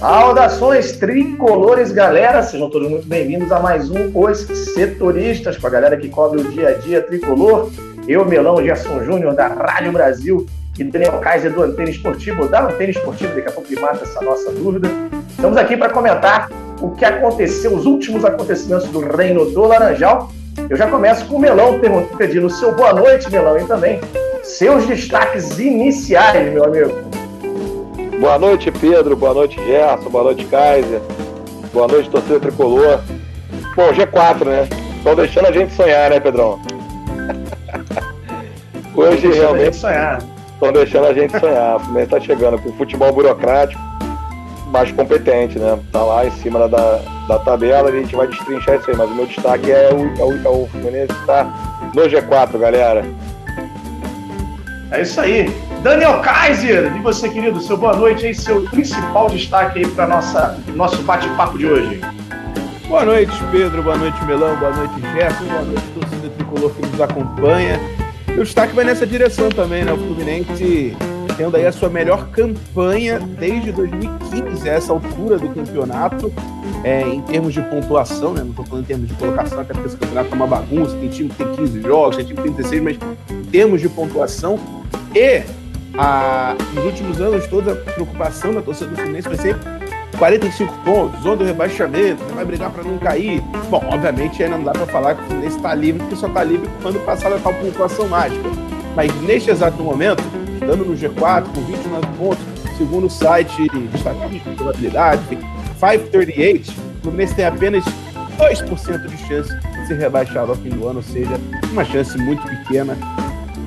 Saudações tricolores, galera! Sejam todos muito bem-vindos a mais um Os Setoristas, com a galera que cobre o dia a dia tricolor. Eu, Melão Gerson Júnior, da Rádio Brasil, e Daniel Kaiser, do Antena Esportivo, da Antena Esportivo, daqui a pouco ele mata essa nossa dúvida. Estamos aqui para comentar o que aconteceu, os últimos acontecimentos do Reino do Laranjal. Eu já começo com o Melão pedindo o seu boa noite, Melão, e também seus destaques iniciais, meu amigo. Boa noite, Pedro. Boa noite, Gerson. Boa noite, Kaiser. Boa noite, torcida tricolor. Bom, G4, né? Estão deixando a gente sonhar, né, Pedrão? Hoje realmente. Estão deixando a gente sonhar. O Fluminense está chegando com futebol burocrático, mais competente, né? Tá lá em cima da, da tabela, a gente vai destrinchar isso aí. Mas o meu destaque é o, é o, é o Fluminense estar no G4, galera. É isso aí. Daniel Kaiser, e você, querido, seu boa noite aí, seu principal destaque aí para nossa nosso bate-papo de hoje. Boa noite, Pedro. Boa noite, Melão. Boa noite, Gerson. Boa noite, torcida tricolor que nos acompanha. E o destaque vai nessa direção também, né? O Fluminense tendo aí a sua melhor campanha desde 2015, a essa altura do campeonato, é, em termos de pontuação, né? Não estou falando em termos de colocação, até porque esse campeonato é uma bagunça, tem time que tem 15 jogos, tem time que tem 16, mas em termos de pontuação. E a, nos últimos anos, toda a preocupação da torcida do Fluminense vai ser 45 pontos, zona do rebaixamento, vai brigar para não cair. Bom, obviamente ainda não dá para falar que o Fluminense está livre, porque só está livre quando passar a tal pontuação mágica. Mas neste exato momento, estando no G4 com 29 pontos, segundo o site de estatística, probabilidade, 538, o Fluminense tem apenas 2% de chance de ser rebaixado ao fim do ano, ou seja, uma chance muito pequena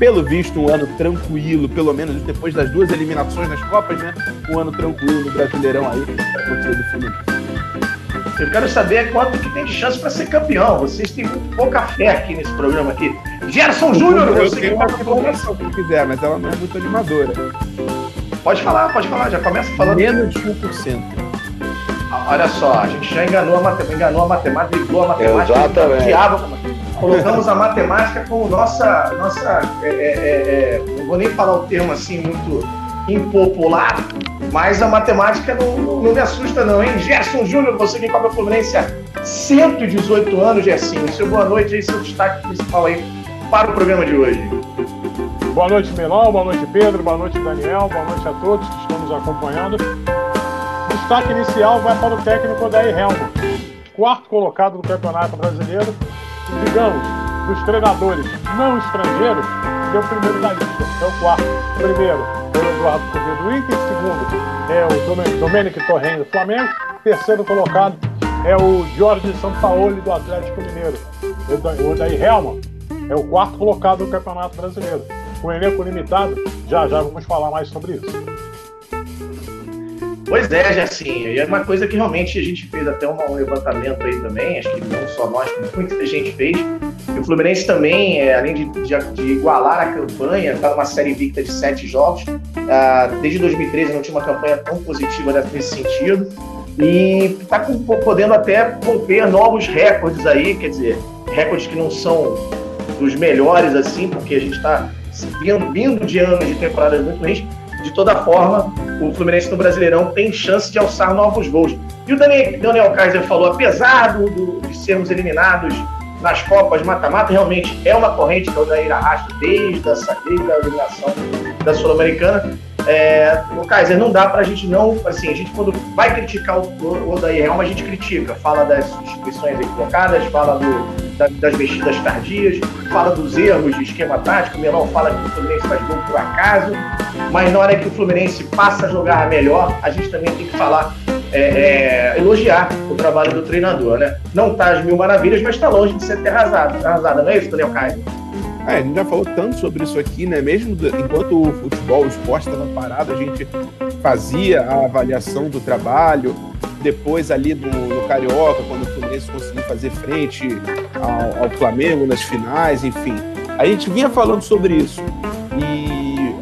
pelo visto, um ano tranquilo, pelo menos depois das duas eliminações nas Copas, né? Um ano tranquilo no Brasileirão aí, do Fluminense. Eu quero saber quanto que tem de chance para ser campeão. Vocês têm muito pouca fé aqui nesse programa aqui. Gerson Júnior, eu você tenho uma informação que quiser, mas ela não é muito animadora. Pode falar, pode falar, já começa falando. Menos de 1%. Ah, olha só, a gente já enganou a matemática, enganou a matemática, driblou a matemática. Exatamente. Diabo, colocamos a matemática como nossa. nossa é, é, é, é, não vou nem falar o termo assim muito impopular, mas a matemática não, não, me assusta, não, hein? Gerson Júnior, você que cobra a Fluminense há 118 anos, Gersinho. Seu boa noite aí, seu destaque principal aí para o programa de hoje. Boa noite, Melão, boa noite, Pedro, boa noite, Daniel, boa noite a todos que estão nos acompanhando. O destaque inicial vai para o técnico da Helmo, quarto colocado no Campeonato Brasileiro, digamos, dos treinadores não estrangeiros, é o primeiro da lista, é o quarto. Primeiro é o Eduardo Cudê do Inter, segundo é o Domenic Torren do Flamengo, terceiro colocado é o Jorge Sampaoli do Atlético Mineiro. O Daí Helma é o quarto colocado no Campeonato Brasileiro. Com elenco limitado, já já vamos falar mais sobre isso. Pois é, Jessinho. E é uma coisa que realmente a gente fez até um levantamento aí também, acho que não só nós, muita gente fez. E o Fluminense também, é, além de, de, de, igualar a campanha, está numa série invicta de sete jogos. Ah, desde 2013 não tinha uma campanha tão positiva nesse sentido. E está podendo até romper novos recordes aí, quer dizer, recordes que não são dos melhores assim, porque a gente está vindo, vindo de anos de temporadas muito ruins, de toda forma, o Fluminense no Brasileirão tem chance de alçar novos voos. E o Daniel, Daniel Kaiser falou, apesar do, do, de sermos eliminados nas Copas mata-mata, realmente é uma corrente que o Daír arrasta desde, essa, desde a eliminação da Sul-Americana. É, o Kaiser, não dá para a gente não, assim, a gente quando vai criticar o, o Odair Helma, a gente critica, fala das substituições equivocadas, fala do, da, das mexidas tardias, fala dos erros de esquema tático, o Melão fala que o Fluminense faz gol por acaso, mas na hora que o Fluminense passa a jogar melhor, a gente também tem que falar, é, é, elogiar o trabalho do treinador, né? Não está às mil maravilhas, mas está longe de ser ter arrasado, arrasada, não é isso, Daniel Caio? É, a gente já falou tanto sobre isso aqui, né? Mesmo do, enquanto o futebol, o esporte estava parado, a gente fazia a avaliação do trabalho. Depois, ali no, no Carioca, quando o Fluminense conseguiu fazer frente ao, ao, Flamengo nas finais, enfim. A gente vinha falando sobre isso. E,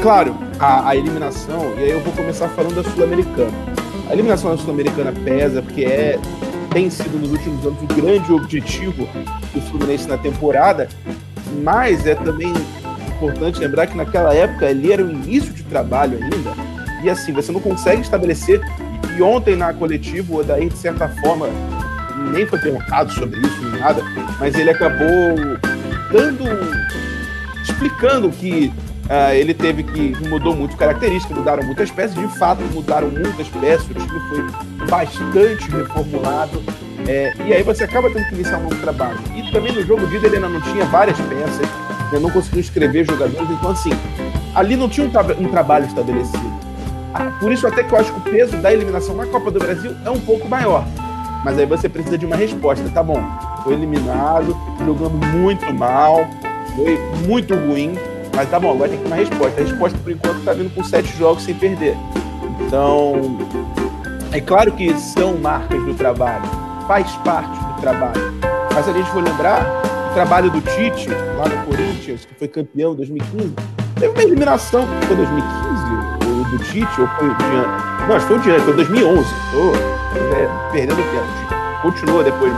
claro, a, a eliminação, e aí eu vou começar falando da Sul-Americana. A eliminação da Sul-Americana pesa, porque é tem sido nos últimos anos o grande objetivo do Fluminense na temporada, mas é também importante lembrar que naquela época ali era o início de trabalho ainda. E assim, você não consegue estabelecer E ontem na coletiva, o Odair, de certa forma, nem foi perguntado sobre isso, nem nada, mas ele acabou dando. explicando que uh, ele teve que. mudou muito características, mudaram muitas peças, de fato mudaram muitas peças, o time foi bastante reformulado. É, e aí você acaba tendo que iniciar um novo trabalho. E também no jogo de ida ele ainda não tinha várias peças, né, não conseguiu escrever jogadores, então assim, ali não tinha um, tra um trabalho estabelecido. Ah, por isso até que eu acho que o peso da eliminação na Copa do Brasil é um pouco maior. Mas aí você precisa de uma resposta, tá bom? Foi eliminado, jogando muito mal, foi muito ruim, mas tá bom, agora tem que ter uma resposta. A resposta, por enquanto, tá vindo com sete jogos sem perder. Então, é claro que são marcas do trabalho, faz parte do trabalho. Mas a gente for lembrar, o trabalho do Tite, lá no Corinthians, que foi campeão em 2015, teve uma eliminação, foi 2015, do Tite, ou foi o Diante? Não, acho que foi o Diante, foi 2011. Tô é, perdendo tempo. Continua depois.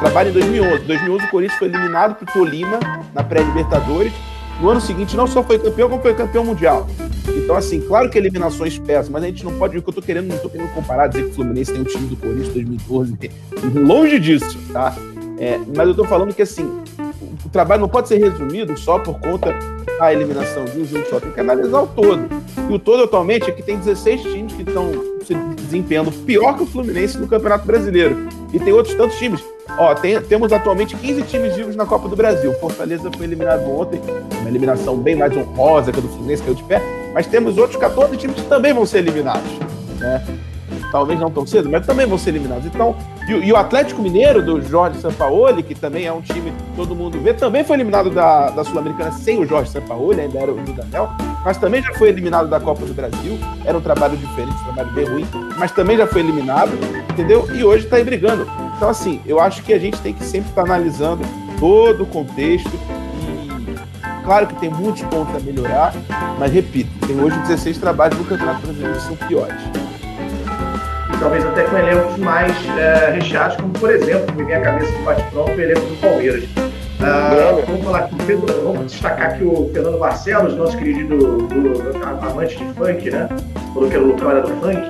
Trabalho em 2011. 2011 o Corinthians foi eliminado pro Tolima na pré-Libertadores. No ano seguinte não só foi campeão, como foi campeão mundial. Então, assim, claro que eliminações pesam, mas a gente não pode. O que eu tô querendo, não tô querendo comparar, dizer que o Fluminense tem o time do Corinthians 2014. Longe disso, tá? É, mas eu tô falando que, assim, o trabalho não pode ser resumido só por conta da eliminação de um jogo só, tem que analisar o todo. E o todo atualmente é que tem 16 times que estão se desempenhando pior que o Fluminense no Campeonato Brasileiro. E tem outros tantos times. Ó, tem, temos atualmente 15 times vivos na Copa do Brasil. Fortaleza foi eliminado ontem, uma eliminação bem mais honrosa que a do Fluminense, caiu de pé. Mas temos outros 14 times que também vão ser eliminados. Né? talvez não tão cedo, mas também vão ser eliminados. Então, e, e o Atlético Mineiro, do Jorge Sampaoli, que também é um time que todo mundo vê, também foi eliminado da, da Sul-Americana sem o Jorge Sampaoli, ainda era o Dudamel, mas também já foi eliminado da Copa do Brasil. Era um trabalho diferente, um trabalho bem ruim, mas também já foi eliminado, entendeu? E hoje está aí brigando. Então, assim, eu acho que a gente tem que sempre estar tá analisando todo o contexto Claro que tem muitos pontos a melhorar, mas repito, tem hoje 16 trabalhos no Campeonato Brasileiro que são piores talvez até com elencos mais é, recheados, como por exemplo, me vem à cabeça do bate-pronto, o elenco do Palmeiras. Uh, vamos falar aqui, Pedro, vamos destacar aqui o Fernando Barcelos, nosso querido do, do, amante de funk, né? Falou que era o local era do funk.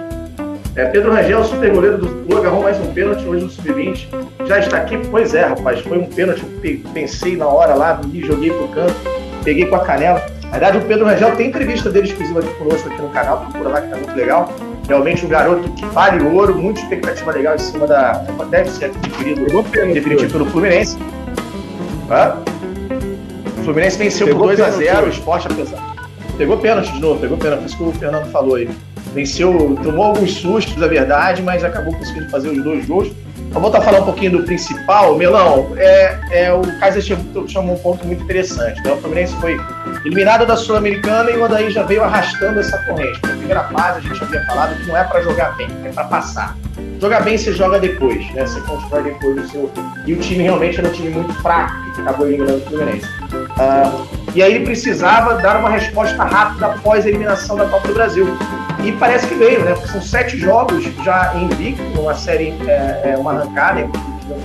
É, Pedro Rangel, super goleiro do Flu, agarrou mais um pênalti hoje no Sub-20. Já está aqui? Pois é, rapaz, foi um pênalti, pensei na hora lá, me joguei pro canto, peguei com a canela. Na verdade, o Pedro Rangel tem entrevista dele exclusiva aqui conosco aqui no canal, procura lá que tá muito legal. Realmente um garoto que vale ouro, muita expectativa legal em cima da. Deve ser adquirido definitivo pelo Fluminense. Hã? O Fluminense venceu pegou por 2x0, o esporte apesar. Pegou pênalti de novo, pegou pênalti, isso que o Fernando falou aí. Venceu, tomou alguns sustos, na verdade, mas acabou conseguindo fazer os dois gols. Vou estar falar um pouquinho do principal. Melão, é, é, o Kaiser chamou um ponto muito interessante. Né? O Fluminense foi eliminado da Sul-Americana e o Odaí já veio arrastando essa corrente. Na primeira fase, a gente havia falado que não é para jogar bem, é para passar. Jogar bem você joga depois, né? Você constrói depois o seu. E o time realmente era um time muito fraco, que acabou eliminando o Fluminense. Uh, e aí ele precisava dar uma resposta rápida após a eliminação da Copa do Brasil. E parece que veio, né? Porque são sete jogos já invicto, uma série, é, é uma arrancada.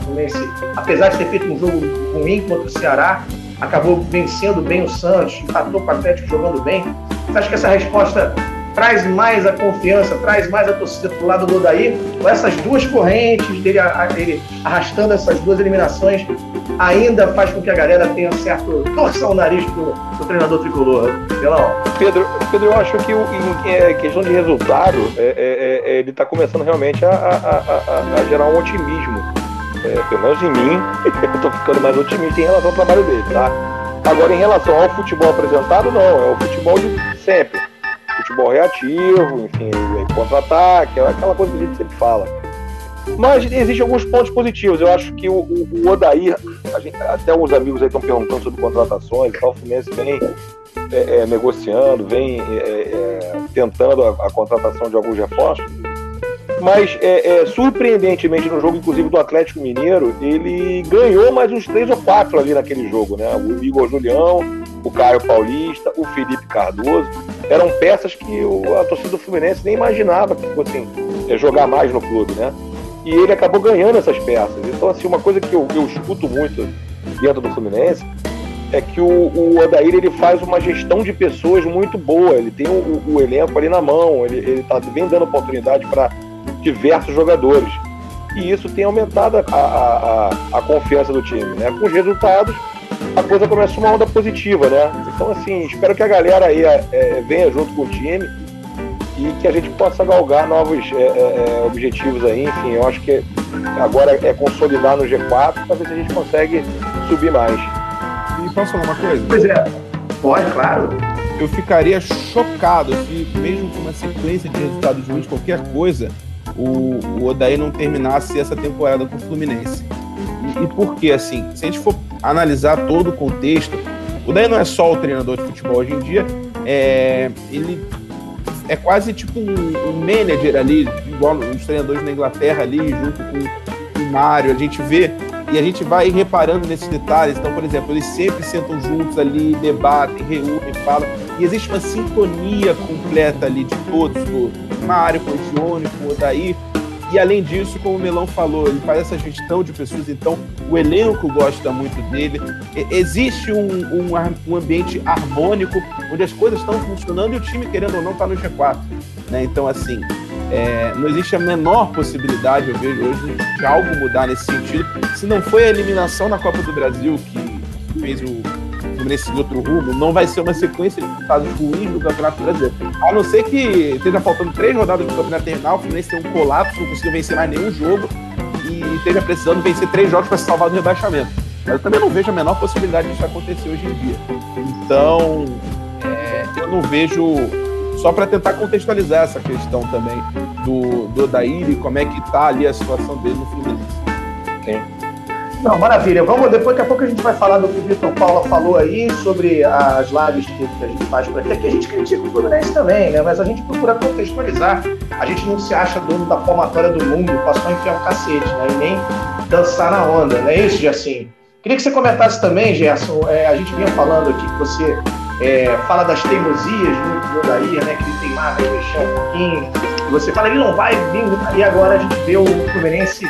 Fluminense, apesar de ter feito um jogo ruim contra o Ceará, acabou vencendo bem o Santos, empatou com o Atlético jogando bem. Você acha que essa resposta traz mais a confiança, traz mais a torcida para o lado do Odaí? Ou essas duas correntes dele, dele arrastando essas duas eliminações ainda faz com que a galera tenha certo torção o nariz pro, pro treinador tricolor? Pelão. Pedro, Pedro, eu acho que o, em é, questão de resultado, é, é, é, é ele está começando realmente a, a, a, a, gerar um otimismo. É, pelo menos em mim, eu estou ficando mais otimista em relação ao trabalho dele, tá? Agora, em relação ao futebol apresentado, não, é o futebol de sempre. Futebol reativo, enfim, contra-ataque, aquela coisa que a gente sempre fala. Mas existem alguns pontos positivos. Eu acho que o, o, o Odair, gente, até alguns amigos aí estão perguntando sobre contratações, o Fluminense vem é, é, negociando, vem é, é, tentando a, a, contratação de alguns reforços. Mas, é, é, surpreendentemente, no jogo, inclusive, do Atlético Mineiro, ele ganhou mais uns três ou quatro ali naquele jogo, né? O Igor Julião, o Caio Paulista, o Felipe Cardoso. Eram peças que o, a torcida do Fluminense nem imaginava que fossem jogar mais no clube, né? e ele acabou ganhando essas peças. Então, assim, uma coisa que eu, eu escuto muito dentro do Fluminense é que o, o ele faz uma gestão de pessoas muito boa. Ele tem o, o elenco ali na mão, ele, ele tá, vem dando oportunidade para diversos jogadores. E isso tem aumentado a, a, a, a confiança do time. Né? Com os resultados, a coisa começa uma onda positiva, né? Então, assim, espero que a galera aí é, venha junto com o time e que a gente possa galgar novos é, é, objetivos aí. Enfim, eu acho que agora é consolidar no G4 para ver se a gente consegue subir mais. E posso falar uma coisa? Pois é, pode, claro. Eu ficaria chocado se, mesmo com uma sequência de resultados ruins, qualquer coisa, o, o Odaí não terminasse essa temporada com o Fluminense. E, e por quê? Assim, se a gente for analisar todo o contexto, o Odaí não é só o treinador de futebol hoje em dia, é, ele é quase tipo um, um, manager ali, igual os treinadores na Inglaterra ali, junto com o Mário. A gente vê e a gente vai reparando nesses detalhes. Então, por exemplo, eles sempre sentam juntos ali, debatem, reúnem, falam. E existe uma sintonia completa ali de todos, do Mário com o Gione, com o Odair. E além disso, como o Melão falou, ele faz essa gestão de pessoas, então o elenco gosta muito dele. Existe um, um, um ambiente harmônico, onde as coisas estão funcionando e o time, querendo ou não, está no G4. Né? Então, assim, é, não existe a menor possibilidade, eu vejo hoje, de algo mudar nesse sentido. Se não foi a eliminação na Copa do Brasil que fez o de outro rumo, não vai ser uma sequência de resultados ruins do Campeonato Brasileiro. A não ser que esteja faltando terminar rodadas do Campeonato terminal, o Fluminense tem um colapso, não conseguiu vencer mais nenhum jogo e esteja precisando vencer três jogos para se salvar do rebaixamento. Mas eu também não vejo a menor possibilidade disso acontecer hoje em dia. Então, é, eu não vejo só para tentar contextualizar essa questão também do, do Odair e como é que está ali a situação dele no Fluminense. Sim. Não, maravilha. Vamos, depois, daqui a pouco a gente vai falar do que o Vitor Paula falou aí sobre as lives que, que a gente faz por aqui. Aqui a gente critica o Fluminense também, né? Mas a gente procura contextualizar. A gente não se acha dono da palmatória do mundo para só enfiar o cacete, né? E nem dançar na onda, não é isso, Gerson? Queria que você comentasse também, Gerson. É, a gente vinha falando aqui que você é, fala das teimosias do Odair, né? Que ele teimava e mexer um pouquinho. E você fala, ele não vai vir. E agora a gente vê o Fluminense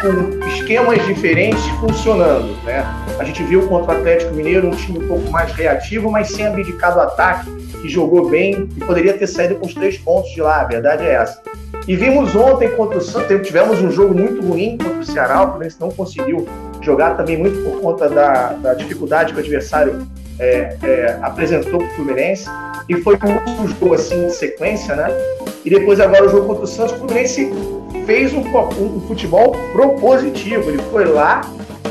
com esquemas diferentes funcionando, né? A gente viu contra o Atlético Mineiro um time um pouco mais reativo, mas sem abdicar do ataque, que jogou bem e poderia ter saído com os três pontos de lá, a verdade é essa. E vimos ontem contra o Santos, tivemos um jogo muito ruim contra o Ceará, o Fluminense não conseguiu jogar também muito por conta da, da dificuldade que o adversário é, é, apresentou para o Fluminense e foi um jogo assim em sequência, né? E depois agora o jogo contra o Santos, o Fluminense fez um, um, um futebol propositivo. Ele foi lá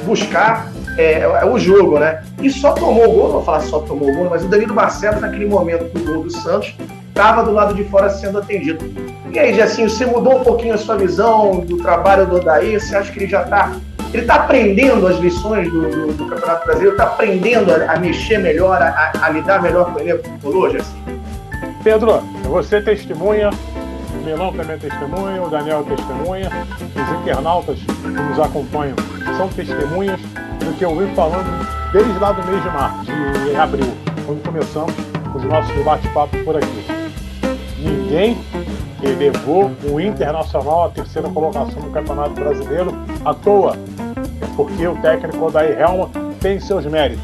buscar é, é, o jogo, né? E só tomou o gol, não vou falar só tomou o gol, mas o Danilo Barcelos, naquele momento do gol do Santos, estava do lado de fora sendo atendido. E aí, assim, você mudou um pouquinho a sua visão do trabalho do Odair? Você acha que ele já está ele está aprendendo as lições do, do, do Campeonato Brasileiro, está aprendendo a, a, mexer melhor, a, a, lidar melhor com o elenco tricolor. Pedro, você testemunha, o Melão também é testemunha, o Daniel é testemunha, os internautas que nos acompanham são testemunhas do que eu venho falando desde lá do mês de março, de abril, quando começamos os nossos bate-papos por aqui. Ninguém elevou o Internacional à terceira colocação no Campeonato Brasileiro à toa porque o técnico Odair Helma tem seus méritos.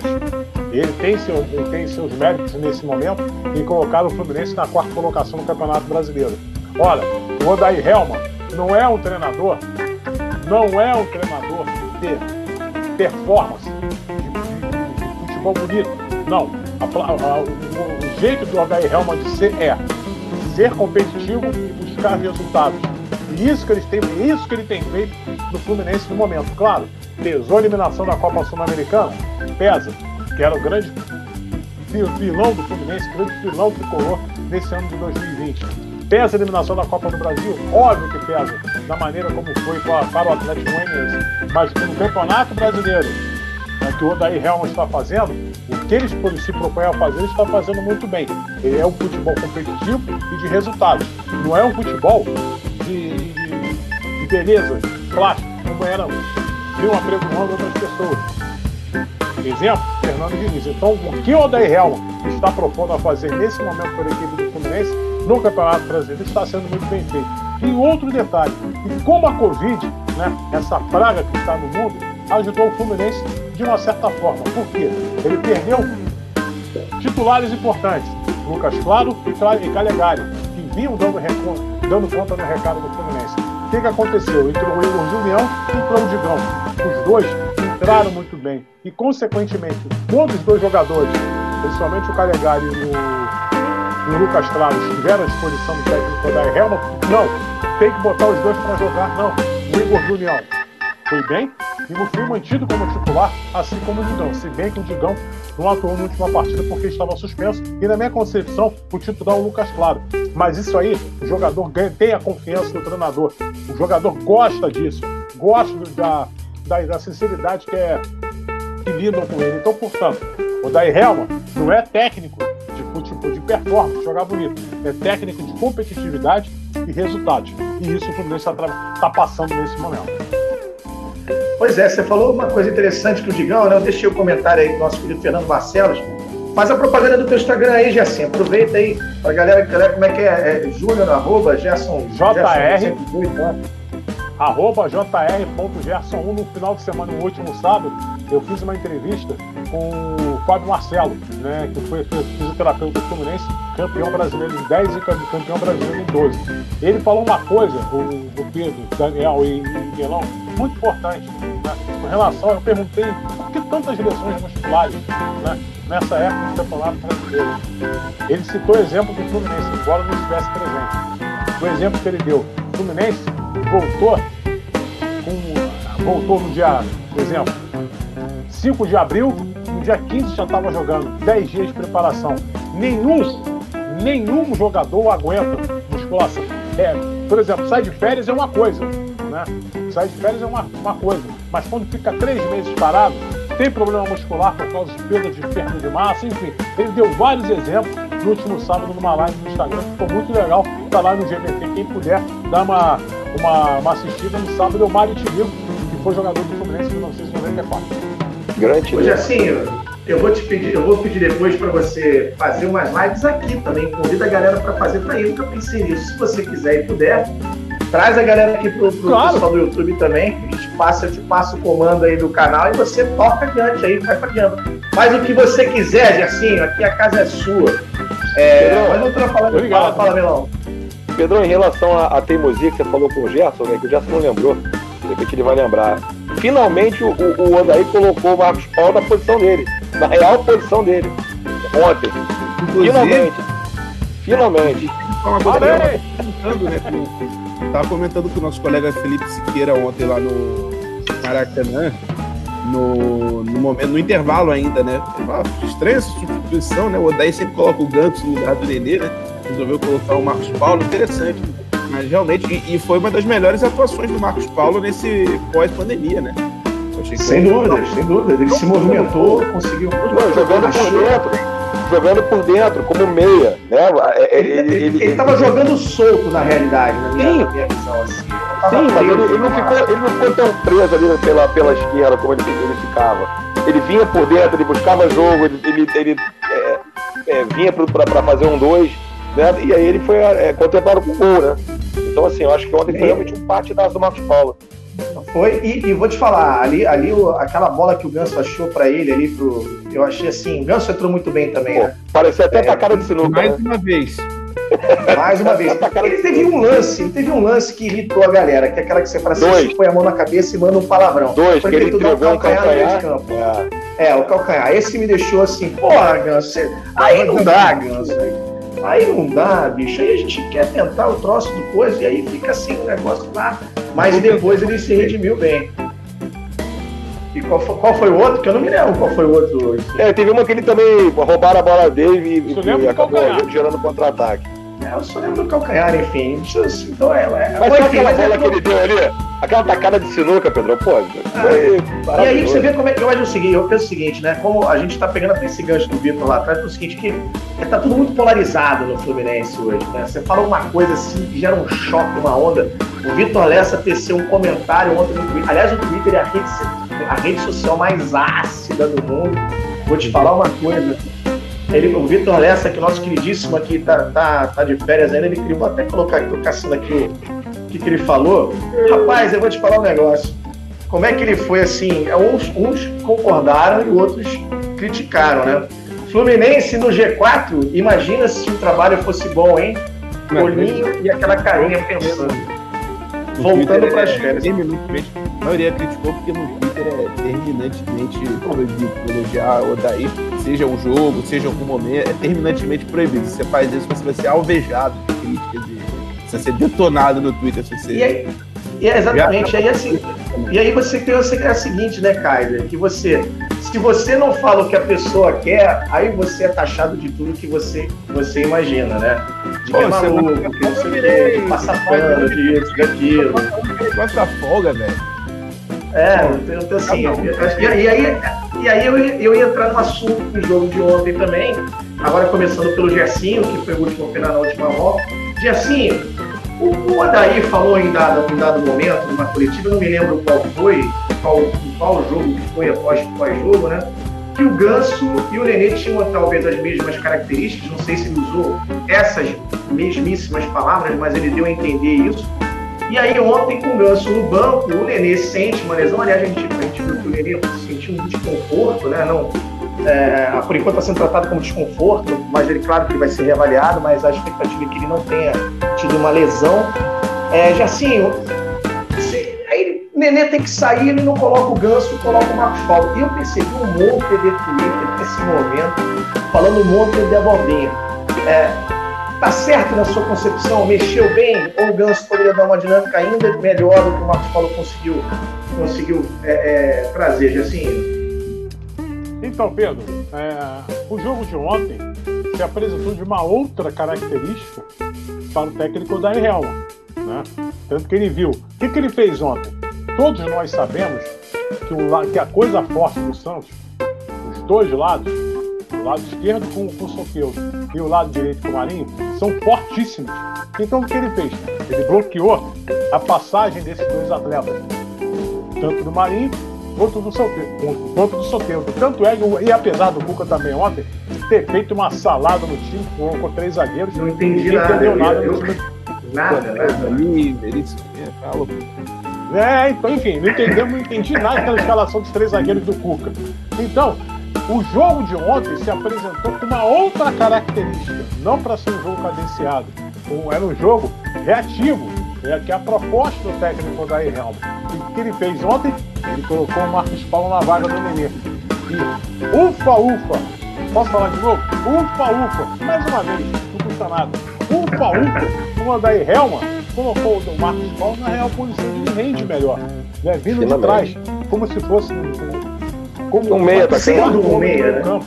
Ele tem, seu, ele tem seus méritos nesse momento em colocar o Fluminense na quarta colocação no Campeonato Brasileiro. Olha, o Odair Helma não é um treinador, não é um treinador de performance, de, de, de futebol bonito. Não. A, a, o, o, jeito do Odair Helma de ser é ser competitivo e buscar resultados. E isso que, eles têm, isso que ele tem feito no Fluminense no momento. Claro, pesou a eliminação da Copa Sul-Americana? Pesa, que era o grande vilão do Fluminense, o grande vilão tricolor nesse ano de 2020. Pesa a eliminação da Copa do Brasil? Óbvio que pesa, da maneira como foi para o Atlético Goianiense. Mas no Campeonato Brasileiro, né, que o Odair Helma está fazendo, o que eles se propõem a fazer, ele está fazendo muito bem. Ele é um futebol competitivo e de resultados. Não é um futebol de, de, de beleza, plástico, como era vinham apregoando outras pessoas. Exemplo, Fernando Diniz. Então, o que o Odair Helma está propondo a fazer nesse momento para a equipe do Fluminense no Campeonato Brasileiro está sendo muito bem feito. E outro detalhe, e como a Covid, né, essa praga que está no mundo, ajudou o Fluminense de uma certa forma. Por quê? Ele perdeu titulares importantes, Lucas Claro e Calegari, que vinham dando, dando conta no recado do Fluminense. Que, que aconteceu? Entrou o Igor Julião e entrou o Digão. Os dois entraram muito bem. E, consequentemente, quando os dois jogadores, principalmente o Calegari e o, e o Lucas Claro, estiveram à disposição do técnico da Helma, não, tem que botar os dois para jogar, não. O Igor Julião foi bem e foi mantido como titular, assim como o Digão. Se bem que o Digão não atuou na última partida porque estava suspenso. E na minha concepção, o titular é o Lucas Claro. Mas isso aí, o jogador ganha, tem a confiança do treinador. O jogador gosta disso, gosta da, da, da sinceridade que, é, que lidam com ele. Então, portanto, o Daí Helma não é técnico de futebol, de performance, jogar bonito. É técnico de competitividade e resultados. E isso o Fluminense está tá passando nesse momento. Pois é, você falou uma coisa interessante que o Digão, né? Eu deixei o comentário aí do nosso querido Fernando Barcelos. Faz a propaganda do teu Instagram aí, Gerson. Aproveita aí pra galera que como é que é, é Júnior, arroba, Gerson. JR. arroba jr.gerson1 no final de semana, no último sábado, eu fiz uma entrevista com o Fábio Marcelo, né, que foi fisioterapeuta do Fluminense, campeão brasileiro em 10 e campeão brasileiro em 12. Ele falou uma coisa, o, o Pedro, Daniel e, e Miguelão, muito importante. Né? Com relação, eu perguntei por que tantas lesões musculares né? nessa época do campeonato brasileiro. Ele citou o exemplo do Fluminense, embora não estivesse presente. O exemplo que ele deu, o Fluminense voltou com, voltou no dia, por exemplo, 5 de abril, no dia 15 já estava jogando, 10 dias de preparação. Nenhum, nenhum jogador aguenta musculação. É, por exemplo, sai de férias é uma coisa, né? Sair de férias é uma, uma coisa, mas quando fica três meses parado, tem problema muscular por causa de perda de perda de massa, enfim. Ele deu vários exemplos no último sábado numa live no Instagram, que ficou muito legal. Tá lá no GBT, quem puder dar uma, uma, uma assistida no sábado é o Mário Tirico, que foi jogador do Fluminense em 1994. Grande. Hoje assim, eu vou te pedir, eu vou pedir depois para você fazer umas lives aqui também. Convida a galera para fazer também. Eu nunca pensei nisso. Se você quiser e puder, Traz a galera aqui pro, pro claro. pessoal do YouTube também. A gente passa, eu te passo o comando aí do canal e você toca adiante aí, vai pra diante. Faz o que você quiser, Gersinho. Aqui a casa é sua. É, Pedrão, mas eu tô falando, Obrigado. fala, fala, Melão. Pedro, em relação à teimosia que você falou com o Gerson, né, que o Gerson não lembrou, de repente ele vai lembrar. Finalmente o, o, o Andaí colocou o Marcos Paulo na posição dele, na real posição dele, ontem. Inclusive, Finalmente. Finalmente. Finalmente. Tava comentando com o nosso colega Felipe Siqueira ontem lá no Maracanã, no, no momento, no intervalo ainda, né? estranha essa substituição, né? O Odaí sempre coloca o Gantos no lugar do Nenê, né? Resolveu colocar o Marcos Paulo, interessante. Mas realmente, e, e foi uma das melhores atuações do Marcos Paulo nesse pós-pandemia, né? Sem dúvida, sem dúvida. Ele se movimentou, conseguiu. Não, jogando por dentro jogando por dentro, como meia. Né? É, é, ele estava jogando solto, na realidade, na minha, Sim. Na minha visão. Assim. Sim, mas ele, ele, não ficou, ele não ficou tão preso ali pela, pela esquerda como ele, ele ficava. Ele vinha por dentro, ele buscava jogo, ele, ele, ele é, é, vinha para fazer um dois, né? e aí ele foi é, contemplado com gol, né? Então, assim, eu acho que ontem foi realmente um partidaço do Marcos Paulo. Foi, e, e, vou te falar, ali, ali o, aquela bola que o Ganso achou para ele ali pro. Eu achei assim, o Ganso entrou muito bem também, Pô, né? Parecia até é, cara de sinuca. Mais né? uma vez. Mais uma vez. Ele teve um lance, ele teve um lance que irritou a galera, que é aquela que você fala assim, você põe a mão na cabeça e manda um palavrão. Dois, que ele entregou um calcanhar, calcanhar. campo. É. é. o calcanhar. Esse me deixou assim, porra, Ganso, aí não dá, Ganso. Aí não dá, bicho. Aí a gente quer tentar o troço do coisa e aí fica assim o negócio lá. Mas depois ele se redimiu bem. E qual foi, qual foi, o outro? Que eu não me lembro qual foi o outro. É, teve uma que ele também roubaram a bola dele e, e acabou gerando contra-ataque. É, eu só lembro do calcanhar, enfim. Então é. é mas sabe aquela bola que ele deu ali? Aquela tacada de sinuca, Pedro? Pô, ah, E aí você vê como é que eu acho o seguinte, eu penso o seguinte, né? Como a gente tá pegando até esse gancho do Vitor lá atrás, é o seguinte, que tá tudo muito polarizado no Fluminense hoje, né? Você fala uma coisa assim que gera um choque, uma onda. O Vitor Lessa teceu um comentário ontem no Twitter. Aliás, o Twitter é a rede, a rede social mais ácida do mundo. Vou te falar uma coisa ele, o Vitor Lessa, que é nosso queridíssimo aqui, tá, tá, tá de férias ainda, ele queria vou até colocar aqui, tô caçando aqui o que, que ele falou. Rapaz, eu vou te falar um negócio. Como é que ele foi assim? Uns, uns concordaram e outros criticaram, né? Fluminense no G4, imagina se o trabalho fosse bom, hein? Olhinho e aquela carinha pensando. Voltando para as férias. A maioria criticou porque no Twitter é terminantemente proibido elogiar o Odaí, seja um jogo, seja algum momento, é terminantemente proibido. Se você faz isso, você vai ser alvejado de críticas, de, você vai ser detonado no Twitter. Se você... E aí, e é exatamente, aí assim, e aí você pensa que é a seguinte, né, Kaiser, que você, se você não fala o que a pessoa quer, aí você é taxado de tudo que você, você imagina, né? De que é maluco, que não sei o quê, de passar pano, de isso, de aquilo. Gosta da folga, velho. É, então assim, e, e aí, e aí eu, eu ia entrar no assunto do jogo de ontem também, agora começando pelo Gersinho, que foi o último a opinar na última volta. Gersinho, o, o Adair falou em dado, em dado momento, numa coletiva, não me lembro qual foi, qual, qual jogo que foi após, após jogo, né? Que o Ganso e o Nenê tinham talvez as mesmas características, não sei se ele usou essas mesmíssimas palavras, mas ele deu a entender isso. E aí ontem com o Ganso no banco, o Nenê sente uma lesão, aliás, a gente, a gente viu que o Nenê sentiu um desconforto, né? Não, é, por enquanto está sendo tratado como desconforto, mas ele, claro que vai ser reavaliado, mas a expectativa é que ele não tenha tido uma lesão. É, já assim, aí o Nenê tem que sair, ele não coloca o Ganso, coloca o Marcos Paulo. E eu percebi um monte de Twitter nesse momento, falando um monte de Abobinha. É, tá certo na sua concepção? Mexeu bem? Ou o Ganso poderia dar uma dinâmica ainda melhor do que o Marcos Paulo conseguiu, conseguiu é, é, trazer, assim? Então, Pedro, é, o jogo de ontem se apresentou de uma outra característica para o técnico da Helma. Né? Tanto que ele viu. O que, que ele fez ontem? Todos nós sabemos que, o, que a coisa forte do Santos, os dois lados, o lado esquerdo com, com o Soteudo e o lado direito com o Marinho, são fortíssimos. Então o que ele fez? Ele bloqueou a passagem desses dois atletas, tanto do Marinho quanto do Soteldo. Quanto do Soteldo. Tanto é, e apesar do Cuca também ontem ter feito uma salada no time com, com três zagueiros, não entendi nada, entendeu nada eu, no time. Nada, nada. É, então, enfim, não entendemos, não entendi nada daquela escalação dos três zagueiros do Cuca. Então, o jogo de ontem se apresentou com uma outra característica, não para ser um jogo cadenciado, era um jogo reativo, é que é a proposta do técnico da Helm. E o que ele fez ontem? Ele colocou o Marcos Paulo na vaga do Nenê. E ufa, ufa! Posso falar de novo? Ufa, ufa! Mais uma vez, não custa nada. Ufa, ufa! O Andair Helma colocou o Marcos Paulo na real posição de ele rende melhor. Né? Vindo de trás, como se fosse como um meia atacante. Um meia, né?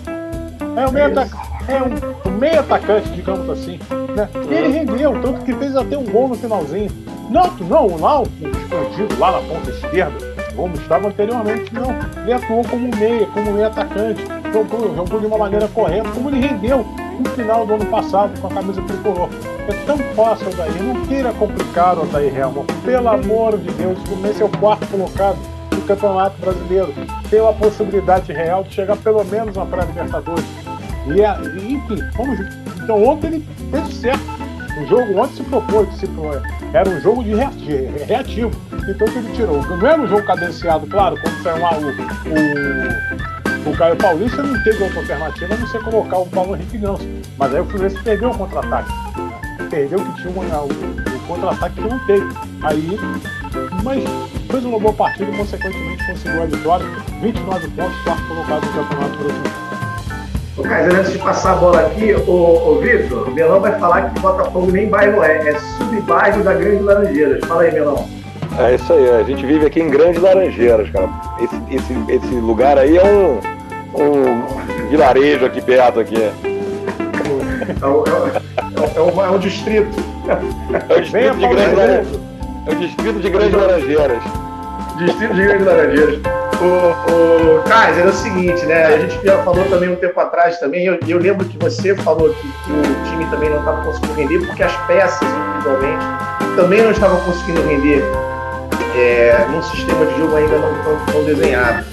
É, um meia atacante. É um, um meio atacante, digamos assim. Né? E ele rendeu, tanto que fez até um gol no finalzinho. Não, não, lá o escondido lá na ponta esquerda, como estava anteriormente, não. Ele atuou como meia, como meia atacante, jogou, jogou de uma maneira correta, como ele rendeu no final do ano passado com a camisa tricolor. É tão fácil daí, não queira complicar Daí Helmut. Pelo amor de Deus, Fluminense é o quarto colocado do Campeonato Brasileiro. Tem uma possibilidade real de chegar pelo menos na pré-Libertadores. E, e, enfim, vamos. Então ontem ele fez certo o jogo ontem se propôs, se propôs, era um jogo de reativo. Então que ele tirou. Não era um jogo cadenciado, claro, quando saiu lá o, o, o Caio Paulista não teve outra alternativa a não ser colocar o Paulo Henrique Ganso. Mas aí o Fluminense perdeu o contra-ataque. Perdeu que tinha uma, o, o contra-ataque que não teve. Aí, mas fez uma boa partida e consequentemente conseguiu a vitória. 29 pontos, quarto colocado no Campeonato Brasileiro. O Kaiser, antes de passar a bola aqui, o, o Vitor, o Melão vai falar que Botafogo nem bairro é, é subbairro da Grande Laranjeiras. Fala aí, Melão. É isso aí, a gente vive aqui em Grande Laranjeiras, cara. Esse, esse, esse lugar aí é um, um vilarejo aqui perto aqui. É, o, é, o, é, um distrito. É o distrito de Grande Laranjeiras. É o distrito de Grande Laranjeiras. Distrito de Grande Laranjeiras. O, o Kaiser, é o seguinte, né? A gente já falou também um tempo atrás também, eu, eu lembro que você falou que, que o time também não estava conseguindo render, porque as peças, individualmente, também não estavam conseguindo render é, num sistema de jogo ainda não tão, tão desenhado.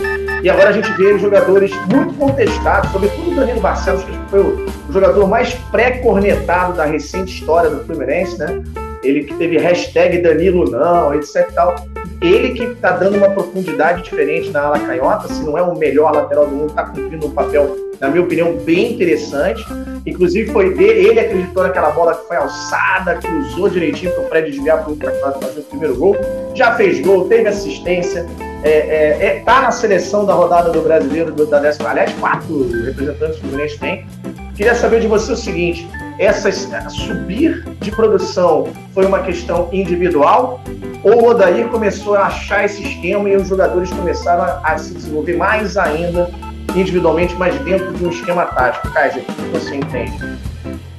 E agora a gente vê jogadores muito contestados, sobretudo o Danilo Barcelos, que foi o, jogador mais pré-cornetado da recente história do Fluminense, né? ele que teve hashtag Danilo não, etc tal. Ele que está dando uma profundidade diferente na ala canhota, se não é o melhor lateral do mundo, está cumprindo um papel, na minha opinião, bem interessante. Inclusive foi ele acreditou naquela bola que foi alçada, usou direitinho para o Fred desviar para o fazer o primeiro gol. Já fez gol, teve assistência, é, é, é, tá na seleção da rodada do brasileiro do, da décima. Aliás, quatro representantes do Fluminense tem. Queria saber de você o seguinte: essa subir de produção foi uma questão individual ou o Odair começou a achar esse esquema e os jogadores começaram a, se desenvolver mais ainda individualmente, mas dentro de um esquema tático? Kaiser, o que você entende?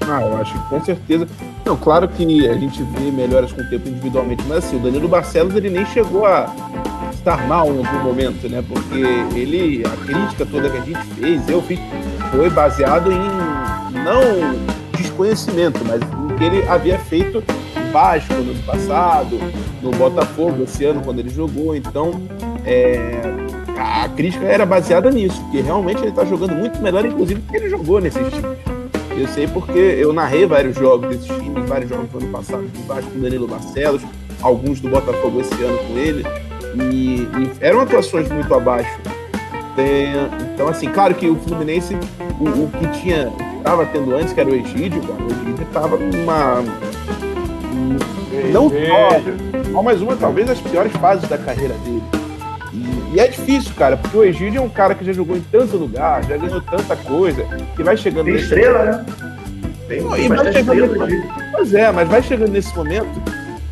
Ah, eu acho que com certeza. Não, claro que a gente vê melhoras com o tempo individualmente, mas assim, o Danilo Barcelos ele nem chegou a estar mal em algum momento, né? Porque ele, a crítica toda que a gente fez, eu fiz, foi baseado em não desconhecimento, mas em que ele havia feito Vasco no ano passado, no Botafogo esse ano quando ele jogou. Então, é, a crítica era baseada nisso, que realmente ele está jogando muito melhor, inclusive, porque ele jogou nesses times. Eu sei porque eu narrei vários jogos desses times, vários jogos do ano passado do Vasco com Danilo Barcelos, alguns do Botafogo esse ano com ele, e, e eram atuações muito abaixo. Então, assim, claro que o Fluminense, o, o que tinha, estava tendo antes, que era o Egídio, cara, o Egídio estava numa. Não só, mas uma, talvez, as piores fases da carreira dele. E, e, é difícil, cara, porque o Egídio é um cara que já jogou em tanto lugar, já ganhou tanta coisa, que vai chegando. Tem estrela, né? Tem, e vai chegando nesse... Pois é, mas vai chegando nesse momento.